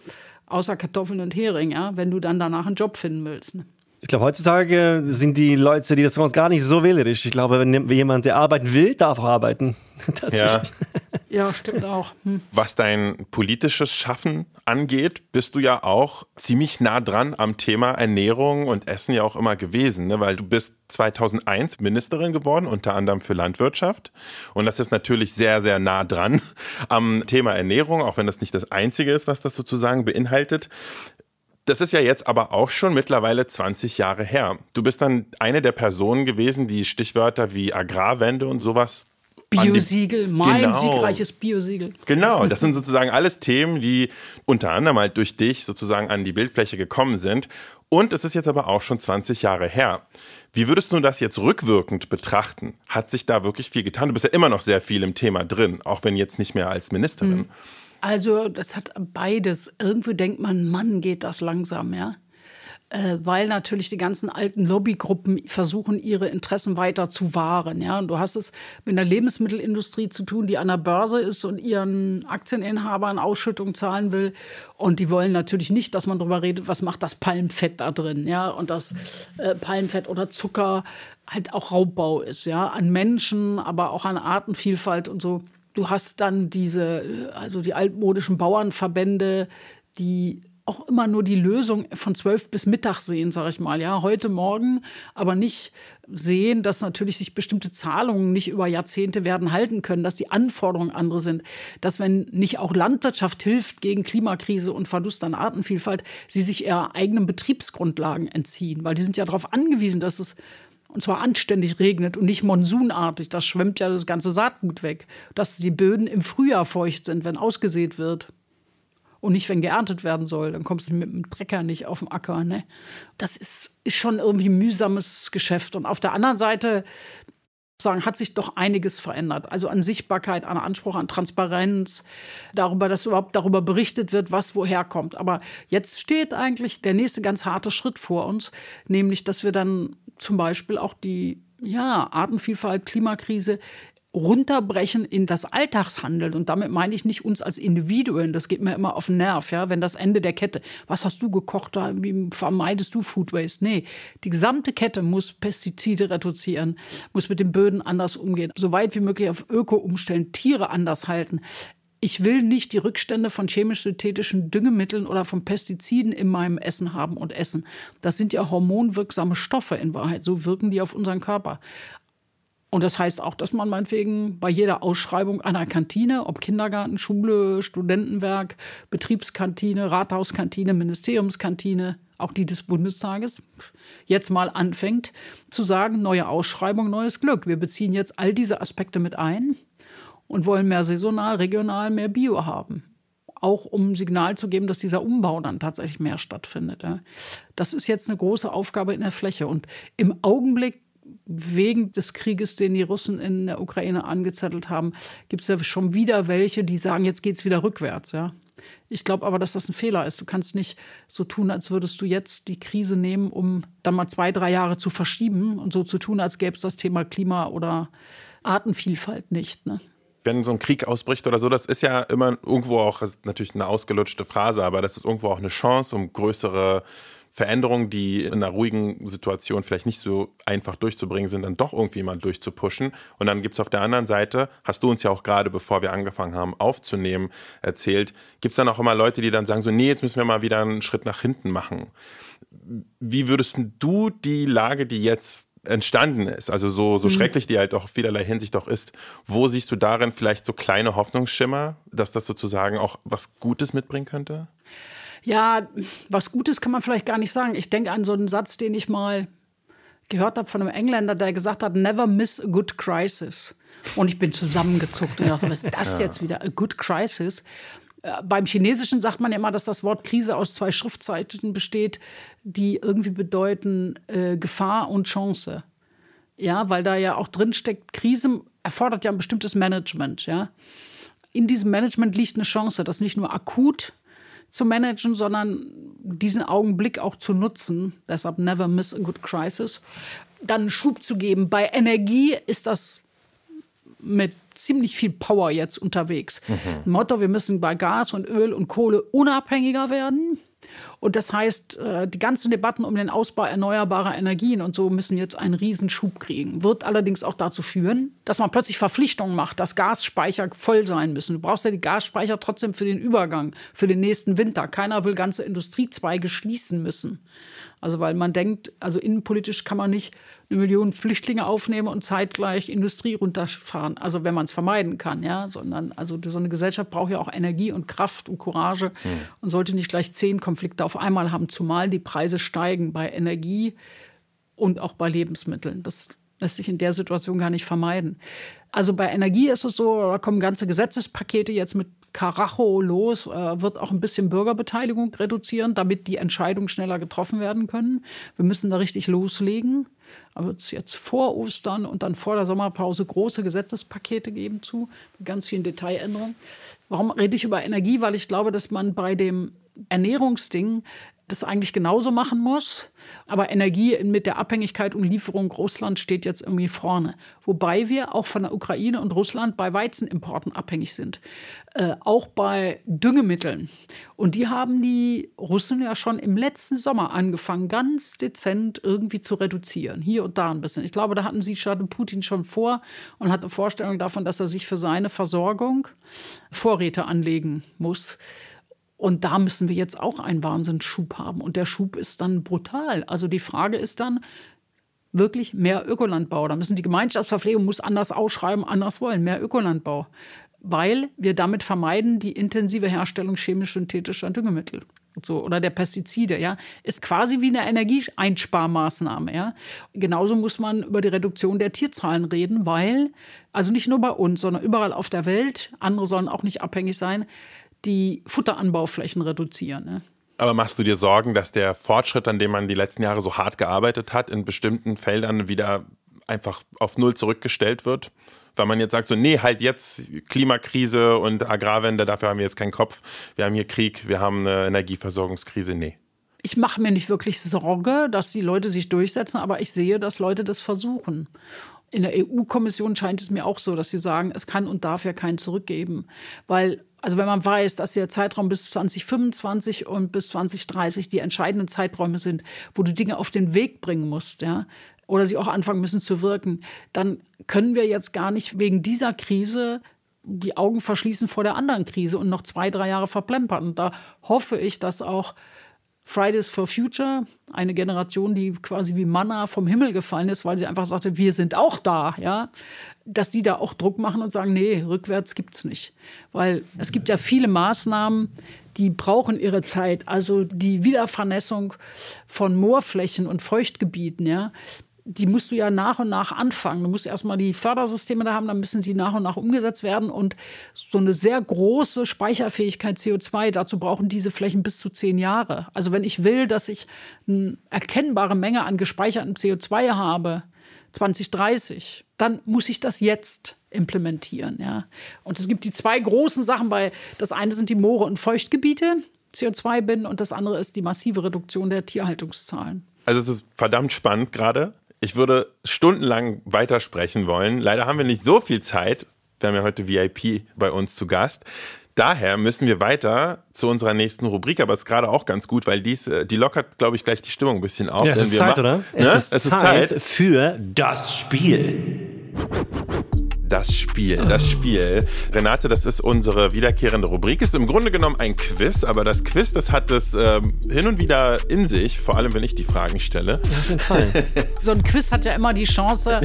außer Kartoffeln und Hering, ja, wenn du dann danach einen Job finden willst. Ne? Ich glaube, heutzutage sind die Leute, die Restaurants gar nicht so wählerisch. Ich glaube, wenn jemand, der arbeiten will, darf auch arbeiten. ja. Ja, stimmt auch. Hm. Was dein politisches Schaffen angeht, bist du ja auch ziemlich nah dran am Thema Ernährung und Essen ja auch immer gewesen, ne? weil du bist 2001 Ministerin geworden, unter anderem für Landwirtschaft. Und das ist natürlich sehr, sehr nah dran am Thema Ernährung, auch wenn das nicht das Einzige ist, was das sozusagen beinhaltet. Das ist ja jetzt aber auch schon mittlerweile 20 Jahre her. Du bist dann eine der Personen gewesen, die Stichwörter wie Agrarwende und sowas Biosiegel, mein genau. siegreiches Biosiegel. Genau, das sind sozusagen alles Themen, die unter anderem halt durch dich sozusagen an die Bildfläche gekommen sind. Und es ist jetzt aber auch schon 20 Jahre her. Wie würdest du das jetzt rückwirkend betrachten? Hat sich da wirklich viel getan? Du bist ja immer noch sehr viel im Thema drin, auch wenn jetzt nicht mehr als Ministerin. Hm. Also, das hat beides. Irgendwie denkt man, Mann, geht das langsam, ja weil natürlich die ganzen alten Lobbygruppen versuchen, ihre Interessen weiter zu wahren. Ja? Und du hast es mit einer Lebensmittelindustrie zu tun, die an der Börse ist und ihren Aktieninhabern Ausschüttung zahlen will. Und die wollen natürlich nicht, dass man darüber redet, was macht das Palmfett da drin. Ja? Und das äh, Palmfett oder Zucker halt auch Raubbau ist. Ja? An Menschen, aber auch an Artenvielfalt und so. Du hast dann diese, also die altmodischen Bauernverbände, die auch immer nur die Lösung von zwölf bis Mittag sehen, sage ich mal. Ja, heute Morgen, aber nicht sehen, dass natürlich sich bestimmte Zahlungen nicht über Jahrzehnte werden halten können, dass die Anforderungen andere sind, dass wenn nicht auch Landwirtschaft hilft gegen Klimakrise und Verlust an Artenvielfalt, sie sich ihrer eigenen Betriebsgrundlagen entziehen, weil die sind ja darauf angewiesen, dass es und zwar anständig regnet und nicht monsunartig. Das schwemmt ja das ganze Saatgut weg. Dass die Böden im Frühjahr feucht sind, wenn ausgesät wird und nicht, wenn geerntet werden soll. Dann kommst du mit dem Trecker nicht auf den Acker. Ne? Das ist, ist schon irgendwie ein mühsames Geschäft. Und auf der anderen Seite sagen, hat sich doch einiges verändert. Also an Sichtbarkeit, an Anspruch, an Transparenz, darüber, dass überhaupt darüber berichtet wird, was woher kommt. Aber jetzt steht eigentlich der nächste ganz harte Schritt vor uns, nämlich, dass wir dann zum Beispiel auch die ja, Artenvielfalt, Klimakrise runterbrechen in das Alltagshandeln. Und damit meine ich nicht uns als Individuen, das geht mir immer auf den Nerv, ja, wenn das Ende der Kette, was hast du gekocht, wie vermeidest du Food Waste? Nee, die gesamte Kette muss Pestizide reduzieren, muss mit den Böden anders umgehen, so weit wie möglich auf Öko umstellen, Tiere anders halten. Ich will nicht die Rückstände von chemisch-synthetischen Düngemitteln oder von Pestiziden in meinem Essen haben und essen. Das sind ja hormonwirksame Stoffe in Wahrheit. So wirken die auf unseren Körper. Und das heißt auch, dass man meinetwegen bei jeder Ausschreibung einer Kantine, ob Kindergarten, Schule, Studentenwerk, Betriebskantine, Rathauskantine, Ministeriumskantine, auch die des Bundestages, jetzt mal anfängt zu sagen, neue Ausschreibung, neues Glück. Wir beziehen jetzt all diese Aspekte mit ein und wollen mehr saisonal, regional, mehr Bio haben. Auch um Signal zu geben, dass dieser Umbau dann tatsächlich mehr stattfindet. Das ist jetzt eine große Aufgabe in der Fläche. Und im Augenblick wegen des Krieges, den die Russen in der Ukraine angezettelt haben, gibt es ja schon wieder welche, die sagen, jetzt geht es wieder rückwärts. Ja? Ich glaube aber, dass das ein Fehler ist. Du kannst nicht so tun, als würdest du jetzt die Krise nehmen, um dann mal zwei, drei Jahre zu verschieben und so zu tun, als gäbe es das Thema Klima oder Artenvielfalt nicht. Ne? wenn so ein Krieg ausbricht oder so, das ist ja immer irgendwo auch, natürlich eine ausgelutschte Phrase, aber das ist irgendwo auch eine Chance, um größere Veränderungen, die in einer ruhigen Situation vielleicht nicht so einfach durchzubringen sind, dann doch irgendwie mal durchzupushen. Und dann gibt es auf der anderen Seite, hast du uns ja auch gerade, bevor wir angefangen haben aufzunehmen, erzählt, gibt es dann auch immer Leute, die dann sagen so, nee, jetzt müssen wir mal wieder einen Schritt nach hinten machen. Wie würdest du die Lage, die jetzt entstanden ist, also so, so mhm. schrecklich die halt auch auf vielerlei Hinsicht auch ist, wo siehst du darin vielleicht so kleine Hoffnungsschimmer, dass das sozusagen auch was Gutes mitbringen könnte? Ja, was Gutes kann man vielleicht gar nicht sagen. Ich denke an so einen Satz, den ich mal gehört habe von einem Engländer, der gesagt hat, never miss a good crisis. Und ich bin zusammengezuckt und dachte, was ist das ja. jetzt wieder? A good crisis. Äh, beim Chinesischen sagt man ja immer, dass das Wort Krise aus zwei Schriftzeichen besteht, die irgendwie bedeuten äh, Gefahr und Chance. Ja, weil da ja auch drin steckt, Krise erfordert ja ein bestimmtes Management. Ja. In diesem Management liegt eine Chance, das nicht nur akut zu managen, sondern diesen Augenblick auch zu nutzen. Deshalb never miss a good crisis. Dann einen Schub zu geben. Bei Energie ist das mit ziemlich viel Power jetzt unterwegs. Mhm. Motto, wir müssen bei Gas und Öl und Kohle unabhängiger werden. Und das heißt, äh, die ganzen Debatten um den Ausbau erneuerbarer Energien und so müssen jetzt einen Riesenschub kriegen. Wird allerdings auch dazu führen, dass man plötzlich Verpflichtungen macht, dass Gasspeicher voll sein müssen. Du brauchst ja die Gasspeicher trotzdem für den Übergang, für den nächsten Winter. Keiner will ganze Industriezweige schließen müssen. Also weil man denkt, also innenpolitisch kann man nicht eine Million Flüchtlinge aufnehmen und zeitgleich Industrie runterfahren. Also wenn man es vermeiden kann, ja, sondern also so eine Gesellschaft braucht ja auch Energie und Kraft und Courage hm. und sollte nicht gleich zehn Konflikte auf einmal haben, zumal die Preise steigen bei Energie und auch bei Lebensmitteln. Das lässt sich in der Situation gar nicht vermeiden. Also bei Energie ist es so, da kommen ganze Gesetzespakete jetzt mit Karacho los, äh, wird auch ein bisschen Bürgerbeteiligung reduzieren, damit die Entscheidungen schneller getroffen werden können. Wir müssen da richtig loslegen. Aber es jetzt vor Ostern und dann vor der Sommerpause große Gesetzespakete geben zu, mit ganz vielen Detailänderungen. Warum rede ich über Energie? Weil ich glaube, dass man bei dem Ernährungsding das eigentlich genauso machen muss. Aber Energie mit der Abhängigkeit und Lieferung Russland steht jetzt irgendwie vorne. Wobei wir auch von der Ukraine und Russland bei Weizenimporten abhängig sind. Äh, auch bei Düngemitteln. Und die haben die Russen ja schon im letzten Sommer angefangen, ganz dezent irgendwie zu reduzieren. Hier und da ein bisschen. Ich glaube, da hatten sie schon Putin schon vor und hatte Vorstellung davon, dass er sich für seine Versorgung Vorräte anlegen muss. Und da müssen wir jetzt auch einen Wahnsinnsschub haben. Und der Schub ist dann brutal. Also die Frage ist dann wirklich mehr Ökolandbau. Da müssen die Gemeinschaftsverpflegung muss anders ausschreiben, anders wollen, mehr Ökolandbau. Weil wir damit vermeiden die intensive Herstellung chemisch-synthetischer Düngemittel. So, oder der Pestizide, ja, ist quasi wie eine Energieeinsparmaßnahme, ja. Genauso muss man über die Reduktion der Tierzahlen reden, weil, also nicht nur bei uns, sondern überall auf der Welt, andere sollen auch nicht abhängig sein, die Futteranbauflächen reduzieren. Ne? Aber machst du dir Sorgen, dass der Fortschritt, an dem man die letzten Jahre so hart gearbeitet hat, in bestimmten Feldern wieder einfach auf Null zurückgestellt wird? Weil man jetzt sagt, so, nee, halt jetzt Klimakrise und Agrarwende, dafür haben wir jetzt keinen Kopf. Wir haben hier Krieg, wir haben eine Energieversorgungskrise. Nee. Ich mache mir nicht wirklich Sorge, dass die Leute sich durchsetzen, aber ich sehe, dass Leute das versuchen. In der EU-Kommission scheint es mir auch so, dass sie sagen, es kann und darf ja keinen zurückgeben. Weil also wenn man weiß, dass der Zeitraum bis 2025 und bis 2030 die entscheidenden Zeiträume sind, wo du Dinge auf den Weg bringen musst, ja, oder sie auch anfangen müssen zu wirken, dann können wir jetzt gar nicht wegen dieser Krise die Augen verschließen vor der anderen Krise und noch zwei, drei Jahre verplempern. Und da hoffe ich, dass auch Fridays for Future, eine Generation, die quasi wie Manna vom Himmel gefallen ist, weil sie einfach sagte, wir sind auch da, ja, dass die da auch Druck machen und sagen, nee, rückwärts gibt's nicht, weil es gibt ja viele Maßnahmen, die brauchen ihre Zeit, also die Wiedervernässung von Moorflächen und Feuchtgebieten, ja, die musst du ja nach und nach anfangen. Du musst erstmal die Fördersysteme da haben, dann müssen die nach und nach umgesetzt werden. Und so eine sehr große Speicherfähigkeit CO2, dazu brauchen diese Flächen bis zu zehn Jahre. Also wenn ich will, dass ich eine erkennbare Menge an gespeichertem CO2 habe, 2030, dann muss ich das jetzt implementieren. Ja. Und es gibt die zwei großen Sachen bei, das eine sind die Moore und Feuchtgebiete, CO2 binden, und das andere ist die massive Reduktion der Tierhaltungszahlen. Also es ist verdammt spannend gerade. Ich würde stundenlang weitersprechen wollen. Leider haben wir nicht so viel Zeit. Wir haben ja heute VIP bei uns zu Gast. Daher müssen wir weiter zu unserer nächsten Rubrik, aber es ist gerade auch ganz gut, weil dies, äh, die lockert, glaube ich, gleich die Stimmung ein bisschen auf. Ja, es ist Zeit, oder? Ne? Es, ist, es ist Zeit für das Spiel das Spiel. Das Spiel. Renate, das ist unsere wiederkehrende Rubrik. Ist im Grunde genommen ein Quiz, aber das Quiz, das hat es ähm, hin und wieder in sich, vor allem wenn ich die Fragen stelle. Ja, auf jeden Fall. so ein Quiz hat ja immer die Chance,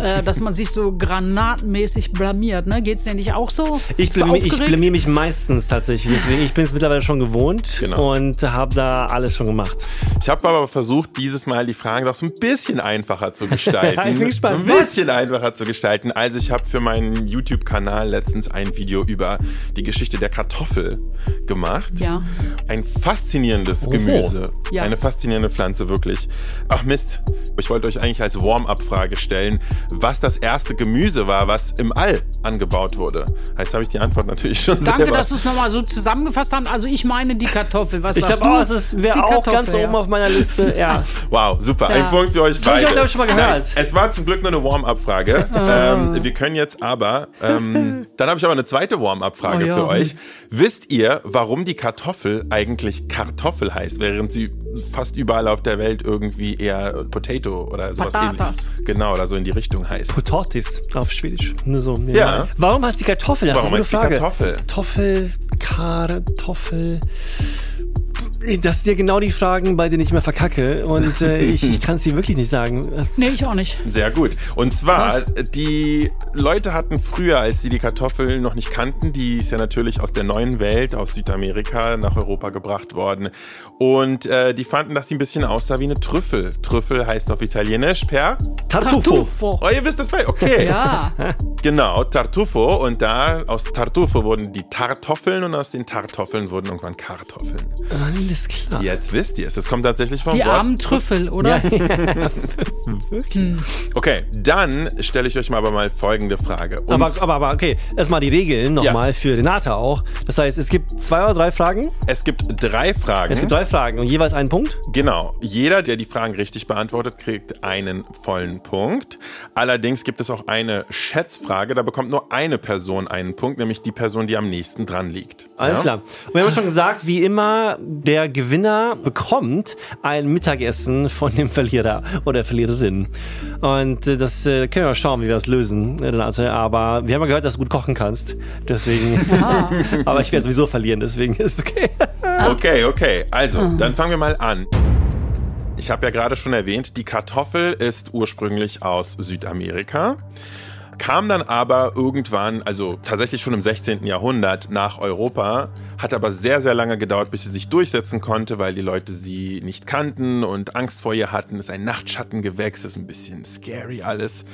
äh, dass man sich so granatenmäßig blamiert. Ne? Geht es dir nicht auch so? Ich blamier, ich blamier mich meistens tatsächlich. Deswegen, ich bin es mittlerweile schon gewohnt genau. und habe da alles schon gemacht. Ich habe aber versucht, dieses Mal die Fragen doch so ein bisschen einfacher zu gestalten. ich bin gespannt. Ein bisschen Was? einfacher zu gestalten. Also ich habe für meinen YouTube-Kanal letztens ein Video über die Geschichte der Kartoffel gemacht. Ja. Ein faszinierendes Gemüse. Ja. Eine faszinierende Pflanze, wirklich. Ach Mist, ich wollte euch eigentlich als Warm-up-Frage stellen, was das erste Gemüse war, was im All angebaut wurde. Jetzt habe ich die Antwort natürlich schon Danke, selber. dass du es nochmal so zusammengefasst hast. Also ich meine die Kartoffel. Was ich glaube auch, es wäre auch ganz ja. oben auf meiner Liste. Ja. Wow, super. Ja. Ein Punkt für euch Das hab ich beide. heute schon mal gehört. Nein, es war zum Glück nur eine Warm-up-Frage. ähm, wir können jetzt aber, ähm, dann habe ich aber eine zweite Warm-up-Frage Oh ja. für euch. Wisst ihr, warum die Kartoffel eigentlich Kartoffel heißt, während sie fast überall auf der Welt irgendwie eher Potato oder sowas Patatas. ähnliches, genau, oder so in die Richtung heißt? Potatis auf Schwedisch. Nur so. Ja. Warum heißt die Kartoffel? Das Warum ist eine heißt die gute Frage. Kartoffel? Kartoffel, Kartoffel. Das sind ja genau die Fragen, bei denen ich immer verkacke. Und äh, ich, ich kann es dir wirklich nicht sagen. Nee, ich auch nicht. Sehr gut. Und zwar, Was? die Leute hatten früher, als sie die Kartoffel noch nicht kannten, die ist ja natürlich aus der neuen Welt, aus Südamerika nach Europa gebracht worden. Und äh, die fanden, dass sie ein bisschen aussah wie eine Trüffel. Trüffel heißt auf Italienisch per... Tartufo. Oh, ihr wisst das bei? Okay. Ja. Genau, Tartufo. Und da aus Tartufo wurden die Tartoffeln und aus den Tartoffeln wurden irgendwann Kartoffeln. Alles klar. Jetzt wisst ihr es. Es kommt tatsächlich vom Die Wort armen Trüffel, oder? Okay, dann stelle ich euch mal aber mal folgende Frage. Und Aber, aber, aber okay, erstmal die Regeln nochmal für Renate auch. Das heißt, es gibt zwei oder drei Fragen. es gibt drei Fragen. Es gibt drei Fragen und jeweils einen Punkt. Genau. Jeder, der die Fragen richtig beantwortet, kriegt einen vollen Punkt. Allerdings gibt es auch eine Schätzfrage. Da bekommt nur eine Person einen Punkt, nämlich die Person, die am nächsten dran liegt. Alles Ja? klar. Und wir haben schon gesagt, wie immer, der Gewinner bekommt ein Mittagessen von dem Verlierer oder Verliererin. Und äh, das äh, können wir mal schauen, wie wir das lösen, äh, Renate. Aber wir haben ja gehört, dass du gut kochen kannst. Deswegen. aber ich werde sowieso verlieren, deswegen ist es okay. Okay, okay. Also, dann fangen wir mal an. Ich habe ja gerade schon erwähnt, die Kartoffel ist ursprünglich aus Südamerika, kam dann aber irgendwann, also tatsächlich schon im 16. Jahrhundert nach Europa, hat aber sehr, sehr lange gedauert, bis sie sich durchsetzen konnte, weil die Leute sie nicht kannten und Angst vor ihr hatten. Ist ein Nachtschattengewächs, ist ein bisschen scary alles.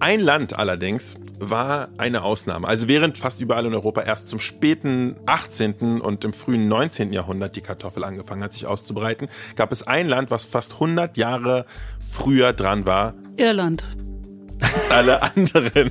Ein Land allerdings war eine Ausnahme. Also während fast überall in Europa erst zum späten 18. und im frühen 19. Jahrhundert die Kartoffel angefangen hat, sich auszubreiten, gab es ein Land, was fast 100 Jahre früher dran war Irland. Als alle anderen.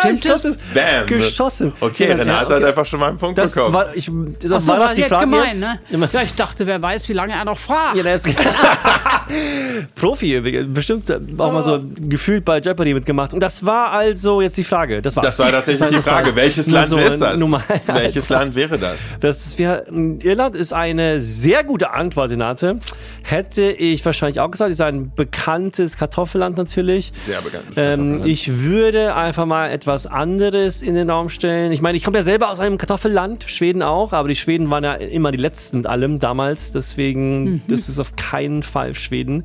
Stimmt das? Bam. Geschossen. Okay, Ja, Renate ja, hat okay. einfach schon mal einen Punkt Das bekommen. war, ich, das Ach so, war das das die jetzt Frage gemein, jetzt? ne? Ja, ich dachte, wer weiß, wie lange er noch fragt. Ja, ist Profi, bestimmt auch mal so gefühlt bei Jeopardy mitgemacht. Und das war also jetzt die Frage. Das, war's. das war tatsächlich die war Frage. Welches Land so ist das? Nummer Welches. Land wäre das? Das wär, Irland ist eine sehr gute Antwort, Renate. Hätte ich wahrscheinlich auch gesagt. Ist ein bekanntes Kartoffelland natürlich. Sehr bekanntes Ähm, Kartoffelland. ich würde einfach mal etwas anderes in den Raum stellen. Ich meine, ich komme ja selber aus einem Kartoffelland, Schweden auch, aber die Schweden waren ja immer die Letzten mit allem damals. Deswegen, das ist auf keinen Fall Schweden.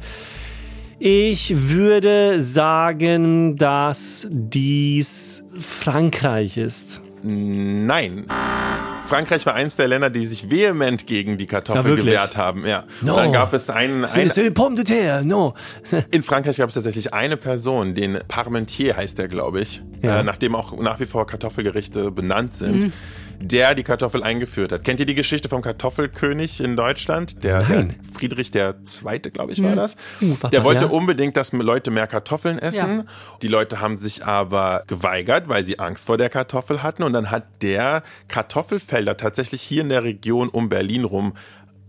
Ich würde sagen, dass dies Frankreich ist. Nein. Frankreich war eins der Länder, die sich vehement gegen die Ja, Kartoffel gewehrt haben. Ja. No. Dann gab es einen, ein, pomme de terre, no. in Frankreich gab es tatsächlich eine Person, den Parmentier heißt der, glaube ich, Ja. äh, nachdem auch nach wie vor Kartoffelgerichte benannt sind. Der die Kartoffel eingeführt hat. Kennt ihr die Geschichte vom Kartoffelkönig in Deutschland? Der, Nein. der Friedrich der Zweite, glaube ich, war das. warte der wollte ja. unbedingt, dass Leute mehr Kartoffeln essen. Ja. Die Leute haben sich aber geweigert, weil sie Angst vor der Kartoffel hatten. Und dann hat der Kartoffelfelder tatsächlich hier in der Region um Berlin rum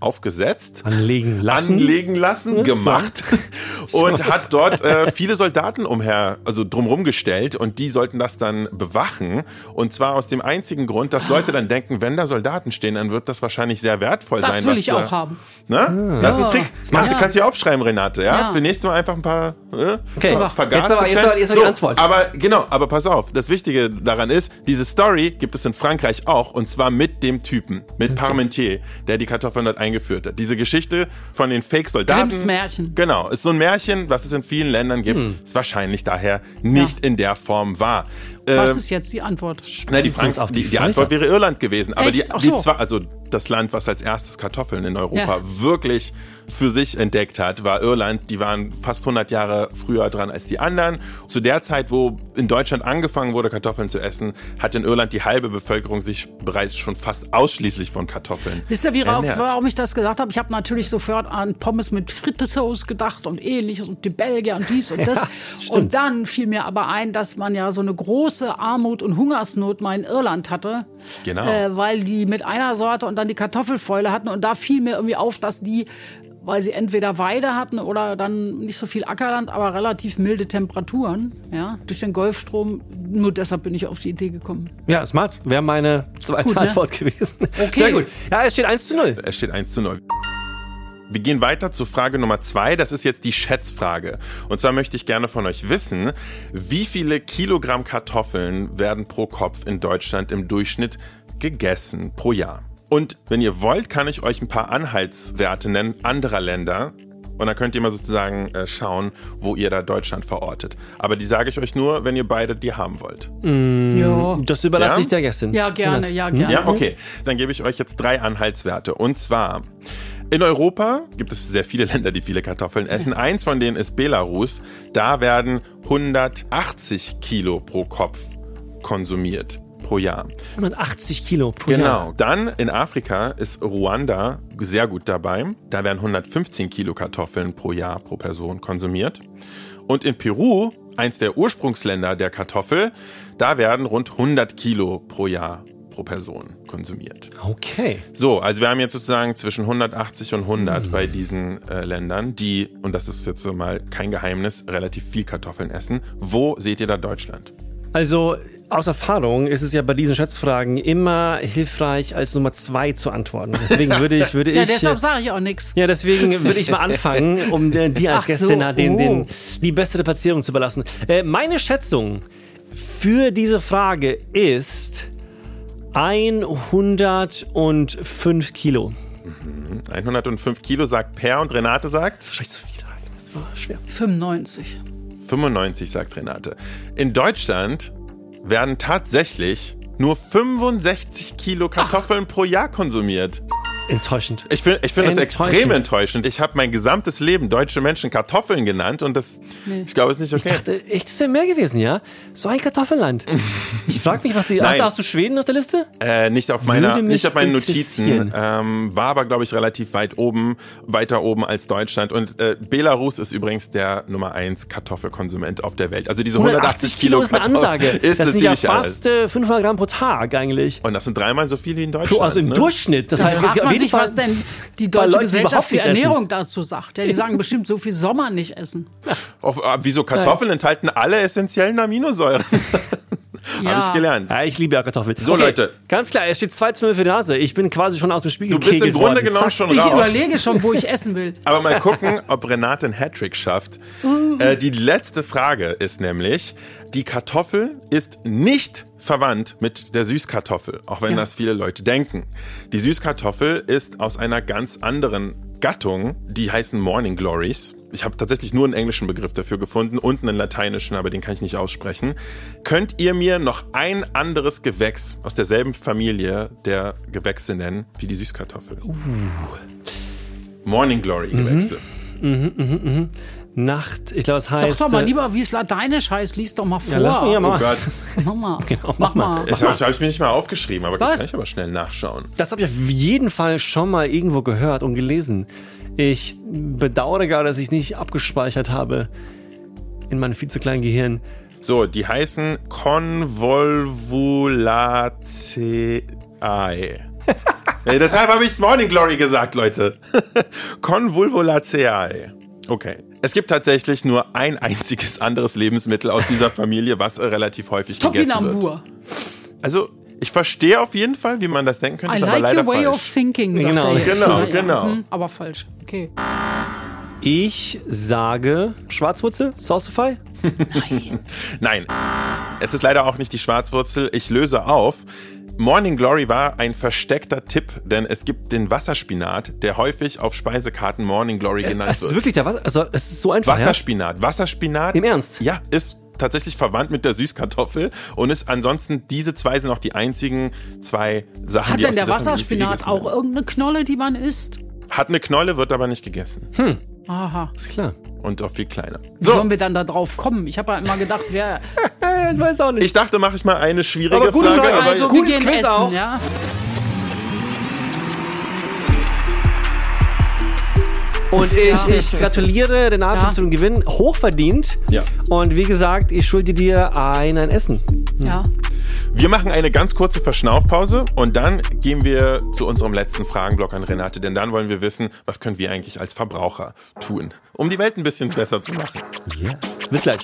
aufgesetzt Anlegen lassen. anlegen lassen, gemacht und hat dort äh, viele Soldaten umher, also drumherum gestellt und die sollten das dann bewachen und zwar aus dem einzigen Grund, dass Leute dann denken, wenn da Soldaten stehen, dann wird das wahrscheinlich sehr wertvoll Das sein. will was ich da- auch haben. Ne? Das ist ein Ja. Trick. Kannst, du Ja. kannst du hier aufschreiben, Renate, ja? Ja. Für nächstes Mal einfach ein paar, äh, Okay, ein paar jetzt Gas aber- jetzt aber- jetzt aber die Antwort. Aber genau, aber pass auf, das Wichtige daran ist, diese Story gibt es in Frankreich auch und zwar mit dem Typen, mit Parmentier, der die Kartoffeln dort eingeführt hat. Diese Geschichte von den Fake-Soldaten. Grimms Märchen. Genau, ist so ein Märchen, was es in vielen Ländern gibt, Hm. ist wahrscheinlich daher nicht in der Form wahr. Was Ähm, ist jetzt die Antwort? na, die, Frank die die, die. Antwort wäre Irland gewesen. Aber die, Echt? Ach die so. zwei, also das Land, was als erstes Kartoffeln in Europa Ja. wirklich für sich entdeckt hat, war Irland. Die waren fast 100 Jahre früher dran als die anderen. Zu der Zeit, wo in Deutschland angefangen wurde, Kartoffeln zu essen, hat in Irland die halbe Bevölkerung sich bereits schon fast ausschließlich von Kartoffeln Wisst ihr, wie ernährt. warum ich das gesagt habe? Ich habe natürlich sofort an Pommes mit Frittesauce gedacht und ähnliches und die Belgier und dies und das. und dann fiel mir aber ein, dass man ja so eine große Armut und Hungersnot mal in Irland hatte. Genau. Äh, weil die mit einer Sorte und dann dann die Kartoffelfäule hatten und da fiel mir irgendwie auf, dass die weil sie entweder Weide hatten oder dann nicht so viel Ackerland, aber relativ milde Temperaturen, ja, durch den Golfstrom. Nur deshalb bin ich auf die Idee gekommen. Ja, smart. Wäre meine zweite Gut, ne? Antwort gewesen. Okay. Sehr gut. Ja, es steht 1 zu 0. Es steht 1 zu 0. Wir gehen weiter zu Frage Nummer zwei. Das ist jetzt die Schätzfrage. Und zwar möchte ich gerne von euch wissen, wie viele Kilogramm Kartoffeln werden pro Kopf in Deutschland im Durchschnitt gegessen pro Jahr? Und wenn ihr wollt, kann ich euch ein paar Anhaltswerte nennen anderer Länder. Und dann könnt ihr mal sozusagen äh, schauen, wo ihr da Deutschland verortet. Aber die sage ich euch nur, wenn ihr beide die haben wollt. Ja, Das überlasse Ja? ich der Gästin. ja gerne, ja gerne. Ja, okay. Dann gebe ich euch jetzt drei Anhaltswerte. Und zwar, in Europa gibt es sehr viele Länder, die viele Kartoffeln essen. Eins von denen ist Belarus. Da werden 180 Kilo pro Kopf konsumiert pro Jahr. 180 Kilo pro Genau. Jahr. Dann in Afrika ist Ruanda sehr gut dabei. Da werden 115 Kilo Kartoffeln pro Jahr pro Person konsumiert. Und in Peru, eins der Ursprungsländer der Kartoffel, da werden rund 100 Kilo pro Jahr pro Person konsumiert. Okay. So, also wir haben jetzt sozusagen zwischen 180 und 100 bei diesen äh, Ländern, die, und das ist jetzt mal kein Geheimnis, relativ viel Kartoffeln essen. Wo seht ihr da Deutschland? Also aus Erfahrung ist es ja bei diesen Schätzfragen immer hilfreich, als Nummer zwei zu antworten. Deswegen würde ich, würde Ja, ich. deshalb äh, sage ich auch nichts. ja, deswegen würde ich mal anfangen, um äh, dir als Gästin so, den, den, oh. die bessere Platzierung zu überlassen. Äh, meine Schätzung für diese Frage ist 105 Kilo. 105 Kilo sagt Per und Renate sagt Wahrscheinlich zu viel. Das war schwer. 95. 95, sagt Renate. In Deutschland werden tatsächlich nur 65 Kilo Kartoffeln pro Jahr konsumiert. Enttäuschend. Ich finde ich find das extrem enttäuschend. Ich habe mein gesamtes Leben deutsche Menschen Kartoffeln genannt und das, ich glaube, ist nicht okay. Ich dachte, echt, das wäre mehr gewesen, ja? So ein Kartoffelland. Ich frage mich, was die. Hast, hast du Schweden auf der Liste? Äh, nicht auf meiner, nicht auf meinen. Notizen. Ähm, war aber, glaube ich, relativ weit oben, weiter oben als Deutschland. Und äh, Belarus ist übrigens der Nummer 1 Kartoffelkonsument auf der Welt. Also diese 180 Kilo, ist eine Ansage. Ist das eine sind ja fast äh, 500 Gramm pro Tag eigentlich. Und das sind dreimal so viel wie in Deutschland. Pro, also im ne? Durchschnitt. Das Da heißt, sich, Fall- was denn die Deutsche Leuten, die Gesellschaft für nichts essen. Ernährung dazu sagt. Ja, die sagen bestimmt so viel Sommer nicht essen. Auf, äh, wieso Kartoffeln enthalten alle essentiellen Aminosäuren? Ja. Habe ich gelernt. Ja, ich liebe ja Kartoffeln. So, Leute. Ganz klar, es steht 2 zu 0 für die Nase. Ich bin quasi schon aus dem Spiel Du bist im Grunde worden. genommen schon Ich raus. überlege schon, wo ich essen will. Aber mal gucken, ob Renate einen Hattrick schafft. Äh, die letzte Frage ist nämlich, die Kartoffel ist nicht verwandt mit der Süßkartoffel, auch wenn Ja. das viele Leute denken. Die Süßkartoffel ist aus einer ganz anderen Gattung, die heißen Morning Glories. Ich habe tatsächlich nur einen englischen Begriff dafür gefunden und einen lateinischen, aber den kann ich nicht aussprechen. Könnt ihr mir noch ein anderes Gewächs aus derselben Familie der Gewächse nennen wie die Süßkartoffel? Morning Glory Gewächse. Nacht, ich glaube, es Sag heißt. doch mal äh, lieber, wie es lateinisch heißt. Lies doch mal vor. Ja, lass mich ja Oh mal. Gott. Mach mal. Genau, mach mal. Ich habe hab ich mir nicht mal aufgeschrieben, aber das Was? kann ich aber schnell nachschauen. Das habe ich auf jeden Fall schon mal irgendwo gehört und gelesen. Ich bedauere gar, dass ich es nicht abgespeichert habe in meinem viel zu kleinen Gehirn. So, die heißen Convolvulaceae. Ey, deshalb habe ich Morning Glory gesagt, Leute. Convolvulaceae. Okay. Es gibt tatsächlich nur ein einziges anderes Lebensmittel aus dieser Familie, was äh, relativ häufig gegessen wird. Topinambur. Also, ich verstehe auf jeden Fall, wie man das denken könnte, I ist aber like leider your way falsch. of thinking, sagt Genau, er genau, Ja, ja. genau. Hm, aber falsch. Okay. Ich sage Schwarzwurzel, Salsify. Nein, es ist leider auch nicht die Schwarzwurzel. Ich löse auf. Morning Glory war ein versteckter Tipp, denn es gibt den Wasserspinat, der häufig auf Speisekarten Morning Glory genannt Es ist wird. wirklich der Wasser. Also, es ist so einfach. Ja? Wasserspinat. Wasserspinat. Im Ernst? Ja, ist tatsächlich verwandt mit der Süßkartoffel und ist ansonsten diese zwei sind auch die einzigen zwei Sachen, Hat die denn aus der Wasserspinat auch irgendeine Knolle, die man isst? Hat eine Knolle, wird aber nicht gegessen. Aha. Ist klar. Und auch viel kleiner. Wie So, sollen wir dann da drauf kommen? Ich habe ja immer gedacht, wer. Ich weiß auch nicht. ich dachte, mache ich mal eine schwierige Aber gute Frage. Frage. aber Also, wir gutes gehen Quiz essen, auch. ja? Und ich, ich gratuliere Renate Ja. zum Gewinn. Hochverdient. Ja. Und wie gesagt, ich schulde dir ein, ein Essen. Ja. Wir machen eine ganz kurze Verschnaufpause und dann gehen wir zu unserem letzten Fragenblock an Renate, denn dann wollen wir wissen, was können wir eigentlich als Verbraucher tun, um die Welt ein bisschen besser zu machen. Ja, yeah. bis gleich.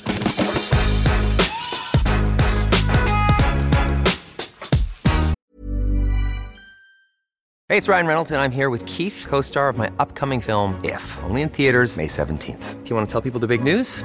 Hey, it's Ryan Reynolds and I'm here with Keith, co-star of my upcoming film If, only in theaters May 17th. Do you want to tell people the big news?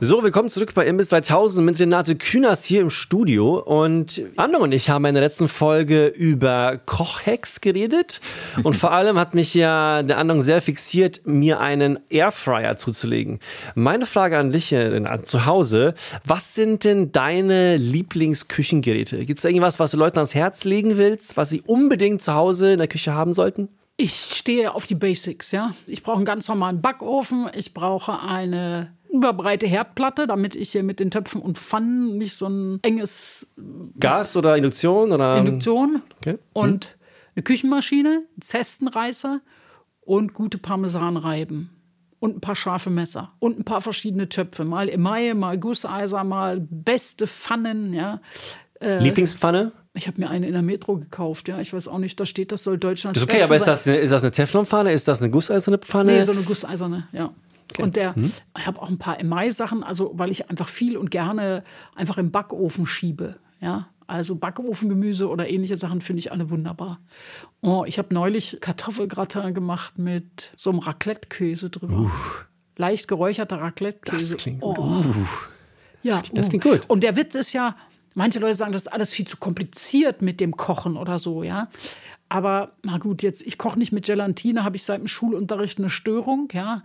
So, willkommen zurück bei Imbiss 3000 mit Renate Künast hier im Studio. Und Anno und ich haben in der letzten Folge über Kochhacks geredet. Und vor allem hat mich ja der Andong sehr fixiert, mir einen Airfryer zuzulegen. Meine Frage an dich, Renate, zu Hause. Was sind denn deine Lieblingsküchengeräte? Gibt es irgendwas, was du Leuten ans Herz legen willst, was sie unbedingt zu Hause in der Küche haben sollten? Ich stehe auf die Basics, ja. Ich brauche einen ganz normalen Backofen. Ich brauche eine überbreite Herdplatte, damit ich hier mit den Töpfen und Pfannen nicht so ein enges Gas oder Induktion oder Induktion okay. und hm. eine Küchenmaschine, Zestenreißer und gute Parmesanreiben und ein paar scharfe Messer und ein paar verschiedene Töpfe, mal Emaille, mal Gusseiser, mal beste Pfannen, ja. Äh, Lieblingspfanne? Ich habe mir eine in der Metro gekauft, ja. Ich weiß auch nicht, da steht, das soll Deutschland. Das ist okay, aber ist das, eine, ist das eine Teflonpfanne? Ist das eine gusseiserne Pfanne? Nee, so eine gusseiserne, ja. Okay. Und der, hm? ich habe auch ein paar Emai-Sachen, also weil ich einfach viel und gerne einfach im Backofen schiebe. Ja, also Backofengemüse oder ähnliche Sachen finde ich alle wunderbar. Oh, ich habe neulich Kartoffelgratin gemacht mit so einem Raclette-Käse drüber. Uh. Leicht geräucherter Raclette-Käse. Das klingt gut. Oh. Uh. Ja, das, das klingt gut. Und der Witz ist ja, manche Leute sagen, das ist alles viel zu kompliziert mit dem Kochen oder so, ja. Aber na gut, jetzt, ich koche nicht mit Gelatine, habe ich seit dem Schulunterricht eine Störung, ja.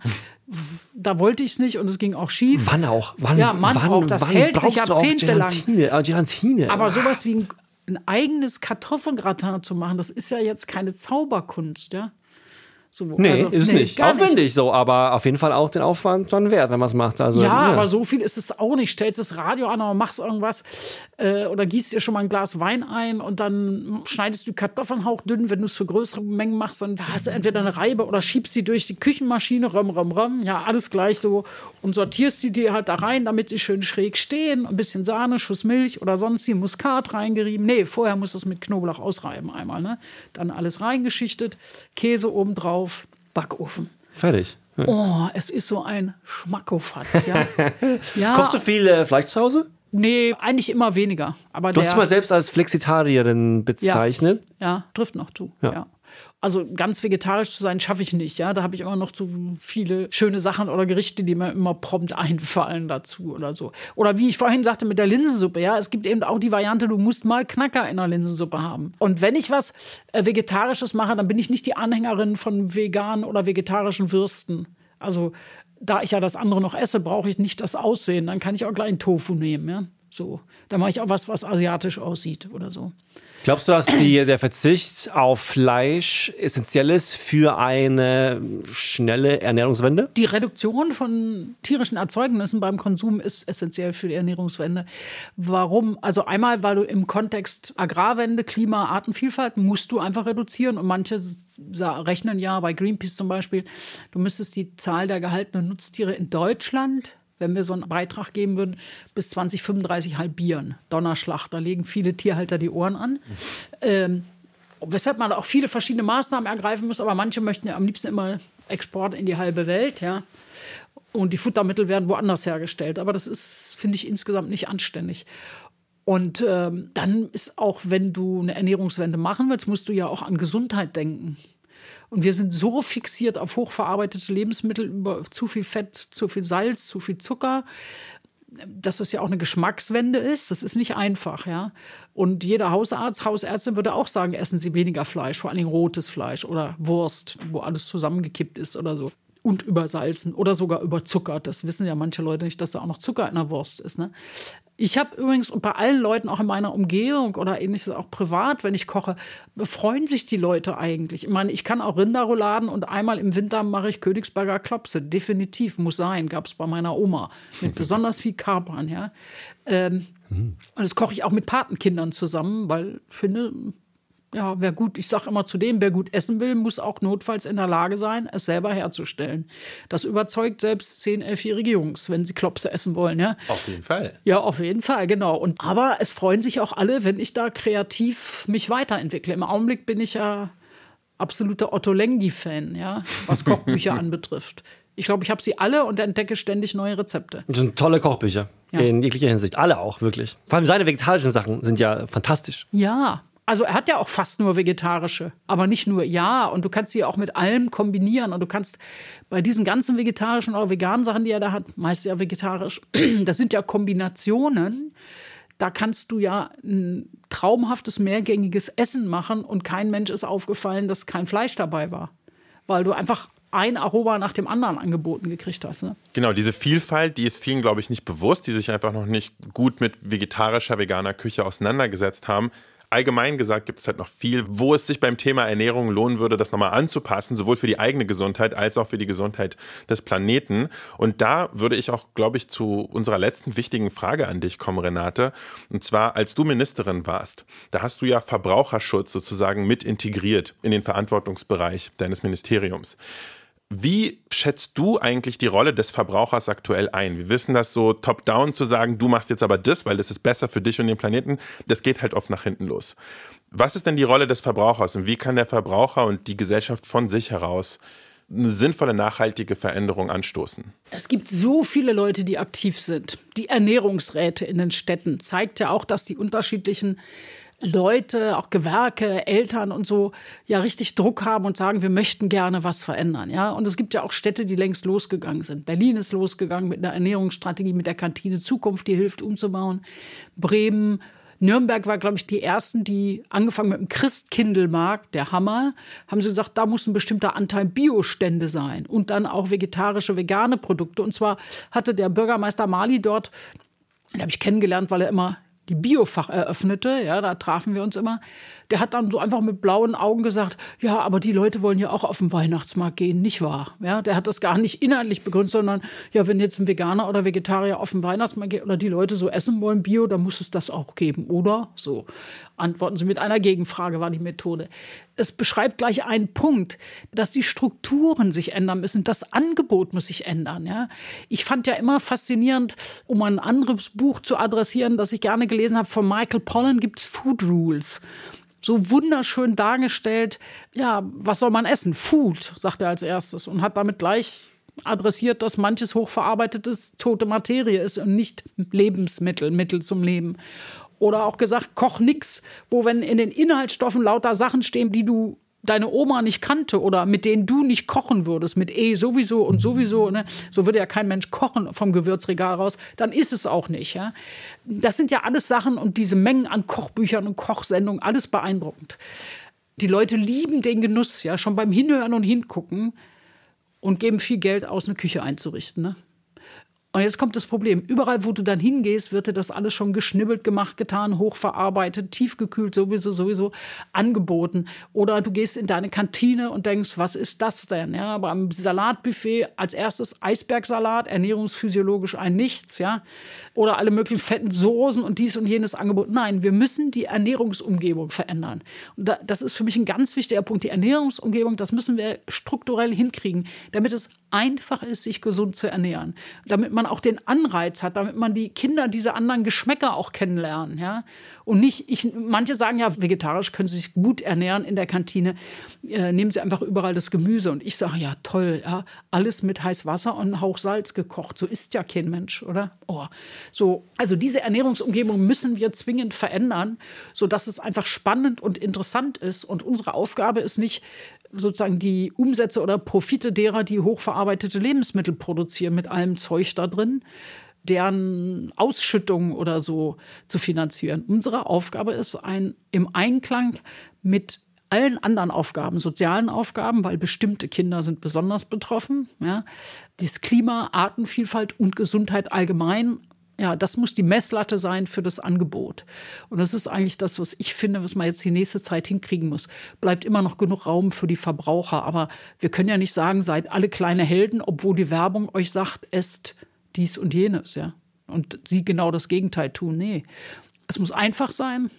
Da wollte ich es nicht und es ging auch schief. Wann auch? Wann, ja, man wann, braucht das wann hält sich jahrzehntelang. Gelatine, äh, Gelatine. Aber sowas wie ein, ein eigenes Kartoffelgratin zu machen, das ist ja jetzt keine Zauberkunst, ja. So, nee, also, ist nee, nicht. Aufwendig nicht. so, aber auf jeden Fall auch den Aufwand schon wert, wenn man es macht. Also, ja, ja, aber so viel ist es auch nicht. Stellst das Radio an oder machst irgendwas äh, oder gießt dir schon mal ein Glas Wein ein und dann schneidest du Kartoffeln hauchdünn. Wenn du es für größere Mengen machst, dann hast du entweder eine Reibe oder schiebst sie durch die Küchenmaschine, rum, rum, rum. Ja, alles gleich so. Und sortierst die dir halt da rein, damit sie schön schräg stehen. Ein bisschen Sahne, Schuss Milch oder sonst wie Muskat reingerieben. Nee, vorher musst du es mit Knoblauch ausreiben einmal. Ne? Dann alles reingeschichtet, Käse oben drauf Backofen. Fertig. Ja. Oh, es ist so ein Schmackofatz, ja. ja. Kochst du viel äh, Fleisch zu Hause? Nee, eigentlich immer weniger. Aber du hast dich mal selbst als Flexitarierin bezeichnet? Ja, ja trifft noch zu. Ja. ja. Also ganz vegetarisch zu sein, schaffe ich nicht. Ja, da habe ich immer noch zu viele schöne Sachen oder Gerichte, die mir immer prompt einfallen dazu oder so. Oder wie ich vorhin sagte mit der Linsensuppe. Ja, es gibt eben auch die Variante, du musst mal Knacker in der Linsensuppe haben. Und wenn ich was äh, Vegetarisches mache, dann bin ich nicht die Anhängerin von veganen oder vegetarischen Würsten. Also da ich ja das andere noch esse, brauche ich nicht das Aussehen. Dann kann ich auch gleich einen Tofu nehmen. Ja, so. Dann mache ich auch was, was asiatisch aussieht oder so. Glaubst du, dass die, der Verzicht auf Fleisch essentiell ist für eine schnelle Ernährungswende? Die Reduktion von tierischen Erzeugnissen beim Konsum ist essentiell für die Ernährungswende. Warum? Also einmal, weil du im Kontext Agrarwende, Klima, Artenvielfalt musst du einfach reduzieren und manche rechnen ja bei Greenpeace zum Beispiel, du müsstest die Zahl der gehaltenen Nutztiere in Deutschland wenn wir so einen Beitrag geben würden, bis 2035 halbieren. Donnerschlag, da legen viele Tierhalter die Ohren an. Ähm, weshalb man auch viele verschiedene Maßnahmen ergreifen muss, aber manche möchten ja am liebsten immer Export in die halbe Welt, ja. Und die Futtermittel werden woanders hergestellt. Aber das ist, finde ich, insgesamt nicht anständig. Und ähm, dann ist auch, wenn du eine Ernährungswende machen willst, musst du ja auch an Gesundheit denken. Und wir sind so fixiert auf hochverarbeitete Lebensmittel über zu viel Fett, zu viel Salz, zu viel Zucker, dass es ja auch eine Geschmackswende ist. Das ist nicht einfach, ja. Und jeder Hausarzt, Hausärztin würde auch sagen, essen Sie weniger Fleisch, vor allem rotes Fleisch oder Wurst, wo alles zusammengekippt ist oder so. Und übersalzen oder sogar überzuckert. Das wissen ja manche Leute nicht, dass da auch noch Zucker in der Wurst ist. Ne? Ich habe übrigens bei allen Leuten, auch in meiner Umgehung oder ähnliches, auch privat, wenn ich koche, freuen sich die Leute eigentlich. Ich meine, ich kann auch Rinderrouladen und einmal im Winter mache ich Königsberger Klopse. Definitiv, muss sein, gab es bei meiner Oma. Mit besonders viel Kapern, ja. Ähm, mhm. Und das koche ich auch mit Patenkindern zusammen, weil ich finde, ja, wer gut, ich sage immer zu dem, wer gut essen will, muss auch notfalls in der Lage sein, es selber herzustellen. Das überzeugt selbst 10-, 11-jährige Jungs, wenn sie Klopse essen wollen. Ja? Auf jeden Fall. Ja, auf jeden Fall, genau. Und, aber es freuen sich auch alle, wenn ich da kreativ mich weiterentwickle. Im Augenblick bin ich ja absoluter Otto Lengi-Fan, ja, was Kochbücher anbetrifft. Ich glaube, ich habe sie alle und entdecke ständig neue Rezepte. Das sind tolle Kochbücher. Ja. In jeglicher Hinsicht. Alle auch, wirklich. Vor allem seine vegetarischen Sachen sind ja fantastisch. Ja, also er hat ja auch fast nur vegetarische, aber nicht nur ja. Und du kannst sie auch mit allem kombinieren. Und du kannst bei diesen ganzen vegetarischen oder veganen Sachen, die er da hat, meist ja vegetarisch, das sind ja Kombinationen. Da kannst du ja ein traumhaftes, mehrgängiges Essen machen und kein Mensch ist aufgefallen, dass kein Fleisch dabei war. Weil du einfach ein Aroma nach dem anderen angeboten gekriegt hast. Ne? Genau, diese Vielfalt, die ist vielen, glaube ich, nicht bewusst, die sich einfach noch nicht gut mit vegetarischer, veganer Küche auseinandergesetzt haben allgemein gesagt gibt es halt noch viel, wo es sich beim Thema Ernährung lohnen würde, das nochmal anzupassen, sowohl für die eigene Gesundheit als auch für die Gesundheit des Planeten. Und da würde ich auch, glaube ich, zu unserer letzten wichtigen Frage an dich kommen, Renate. Und zwar, als du Ministerin warst, da hast du ja Verbraucherschutz sozusagen mit integriert in den Verantwortungsbereich deines Ministeriums. Wie schätzt du eigentlich die Rolle des Verbrauchers aktuell ein? Wir wissen das so top-down zu sagen, du machst jetzt aber das, weil das ist besser für dich und den Planeten. Das geht halt oft nach hinten los. Was ist denn die Rolle des Verbrauchers und wie kann der Verbraucher und die Gesellschaft von sich heraus eine sinnvolle, nachhaltige Veränderung anstoßen? Es gibt so viele Leute, die aktiv sind. Die Ernährungsräte in den Städten zeigt ja auch, dass die unterschiedlichen Leute, auch Gewerke, Eltern und so, ja richtig Druck haben und sagen, wir möchten gerne was verändern. Ja? Und es gibt ja auch Städte, die längst losgegangen sind. Berlin ist losgegangen mit einer Ernährungsstrategie, mit der Kantine Zukunft, die hilft umzubauen. Bremen, Nürnberg war, glaube ich, die ersten, die angefangen mit dem Christkindelmarkt, der Hammer, haben sie gesagt, da muss ein bestimmter Anteil Biostände sein und dann auch vegetarische, vegane Produkte. Und zwar hatte der Bürgermeister Mali dort, den habe ich kennengelernt, weil er immer die Biofach eröffnete, ja, da trafen wir uns immer, der hat dann so einfach mit blauen Augen gesagt, ja, aber die Leute wollen ja auch auf den Weihnachtsmarkt gehen, nicht wahr? Ja, der hat das gar nicht inhaltlich begründet, sondern ja, wenn jetzt ein Veganer oder Vegetarier auf den Weihnachtsmarkt geht oder die Leute so essen wollen, Bio, dann muss es das auch geben, oder? So antworten Sie mit einer Gegenfrage, war die Methode. Es beschreibt gleich einen Punkt, dass die Strukturen sich ändern müssen, das Angebot muss sich ändern. Ja? Ich fand ja immer faszinierend, um ein anderes Buch zu adressieren, das ich gerne gelesen habe, von Michael Pollan gibt es Food Rules so wunderschön dargestellt, ja, was soll man essen? Food, sagt er als erstes und hat damit gleich adressiert, dass manches hochverarbeitetes tote Materie ist und nicht Lebensmittel, Mittel zum Leben. Oder auch gesagt, koch nix, wo wenn in den Inhaltsstoffen lauter Sachen stehen, die du deine Oma nicht kannte oder mit denen du nicht kochen würdest, mit eh sowieso und sowieso, ne? so würde ja kein Mensch kochen vom Gewürzregal raus, dann ist es auch nicht. Ja? Das sind ja alles Sachen und diese Mengen an Kochbüchern und Kochsendungen, alles beeindruckend. Die Leute lieben den Genuss, ja, schon beim Hinhören und Hingucken und geben viel Geld aus, eine Küche einzurichten. Ne? Und jetzt kommt das Problem. Überall, wo du dann hingehst, wird dir das alles schon geschnibbelt, gemacht, getan, hochverarbeitet, tiefgekühlt, sowieso, sowieso angeboten. Oder du gehst in deine Kantine und denkst, was ist das denn? Ja, beim Salatbuffet als erstes Eisbergsalat, ernährungsphysiologisch ein Nichts, ja. Oder alle möglichen fetten Soßen und dies und jenes Angebot. Nein, wir müssen die Ernährungsumgebung verändern. Und das ist für mich ein ganz wichtiger Punkt. Die Ernährungsumgebung, das müssen wir strukturell hinkriegen, damit es einfach ist, sich gesund zu ernähren. Damit man auch den Anreiz hat, damit man die Kinder diese anderen Geschmäcker auch kennenlernen. Ja? Und nicht, ich, manche sagen ja, vegetarisch können sie sich gut ernähren in der Kantine, äh, nehmen sie einfach überall das Gemüse. Und ich sage, ja, toll, ja, alles mit heiß Wasser und Hauch Salz gekocht. So isst ja kein Mensch, oder? Oh. So, also diese Ernährungsumgebung müssen wir zwingend verändern, sodass es einfach spannend und interessant ist. Und unsere Aufgabe ist nicht, sozusagen die Umsätze oder Profite derer, die hochverarbeitete Lebensmittel produzieren mit allem Zeug da drin, deren Ausschüttung oder so zu finanzieren. Unsere Aufgabe ist ein im Einklang mit allen anderen Aufgaben, sozialen Aufgaben, weil bestimmte Kinder sind besonders betroffen. Ja. Das Klima, Artenvielfalt und Gesundheit allgemein Ja, das muss die Messlatte sein für das Angebot. Und das ist eigentlich das, was ich finde, was man jetzt die nächste Zeit hinkriegen muss. Bleibt immer noch genug Raum für die Verbraucher. Aber wir können ja nicht sagen, seid alle kleine Helden, obwohl die Werbung euch sagt, esst dies und jenes, ja. Und sie genau das Gegenteil tun. Nee. Es muss einfach sein,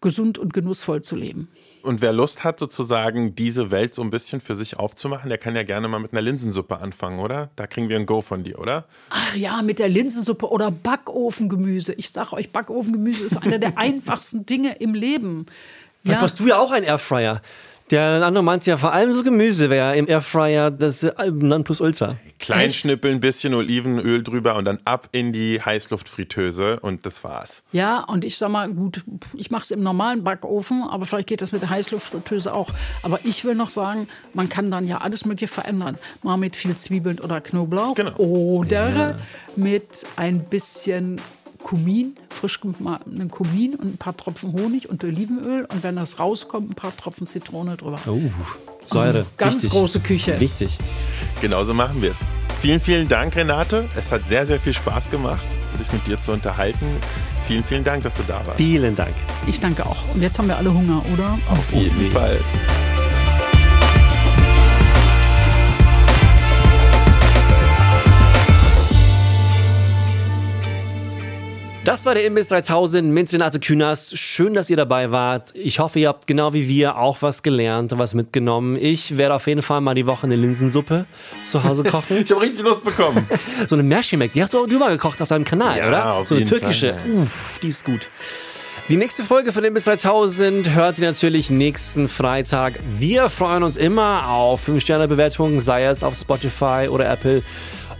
gesund und genussvoll zu leben. Und wer Lust hat, sozusagen diese Welt so ein bisschen für sich aufzumachen, der kann ja gerne mal mit einer Linsensuppe anfangen, oder? Da kriegen wir ein Go von dir, oder? Ach ja, mit der Linsensuppe oder Backofengemüse. Ich sage euch, Backofengemüse ist einer der einfachsten Dinge im Leben. Ja. hast du ja auch einen Airfryer. Der andere meint ja vor allem so Gemüse wäre im Airfryer das Nonplusultra. Kleinschnippeln, ein bisschen Olivenöl drüber und dann ab in die Heißluftfritteuse und das war's. Ja, und ich sag mal, gut, ich mache es im normalen Backofen, aber vielleicht geht das mit der Heißluftfritteuse auch. Aber ich will noch sagen, man kann dann ja alles Mögliche verändern. Mal mit viel Zwiebeln oder Knoblauch genau. oder ja. mit ein bisschen Kumin, frisch gemahlenen Kumin und ein paar Tropfen Honig und Olivenöl und wenn das rauskommt, ein paar Tropfen Zitrone drüber. Oh, Säure. Ganz Wichtig. große Küche. Wichtig. Genauso machen wir es. Vielen, vielen Dank, Renate. Es hat sehr, sehr viel Spaß gemacht, sich mit dir zu unterhalten. Vielen, vielen Dank, dass du da warst. Vielen Dank. Ich danke auch. Und jetzt haben wir alle Hunger, oder? Auf jeden Fall. Das war der Imbiss 3000 mit Renate Künast. Schön, dass ihr dabei wart. Ich hoffe, ihr habt genau wie wir auch was gelernt, was mitgenommen. Ich werde auf jeden Fall mal die Woche eine Linsensuppe zu Hause kochen. ich habe richtig Lust bekommen. so eine Merschimek, die hast du, du mal gekocht auf deinem Kanal, ja, oder? Auf so eine türkische. Fall, ja. Uff, die ist gut. Die nächste Folge von Imbiss 3000 hört ihr natürlich nächsten Freitag. Wir freuen uns immer auf 5-Sterne-Bewertungen, sei es auf Spotify oder Apple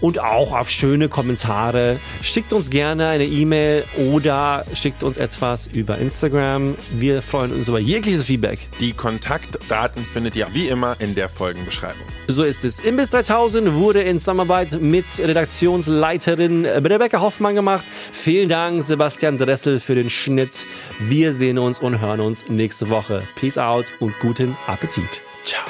und auch auf schöne Kommentare. Schickt uns gerne eine E-Mail oder schickt uns etwas über Instagram. Wir freuen uns über jegliches Feedback. Die Kontaktdaten findet ihr wie immer in der Folgenbeschreibung. So ist es. Imbiss 3000 wurde in Zusammenarbeit mit Redaktionsleiterin Rebecca Hoffmann gemacht. Vielen Dank, Sebastian Dressel, für den Schnitt. Wir sehen uns und hören uns nächste Woche. Peace out und guten Appetit. Ciao.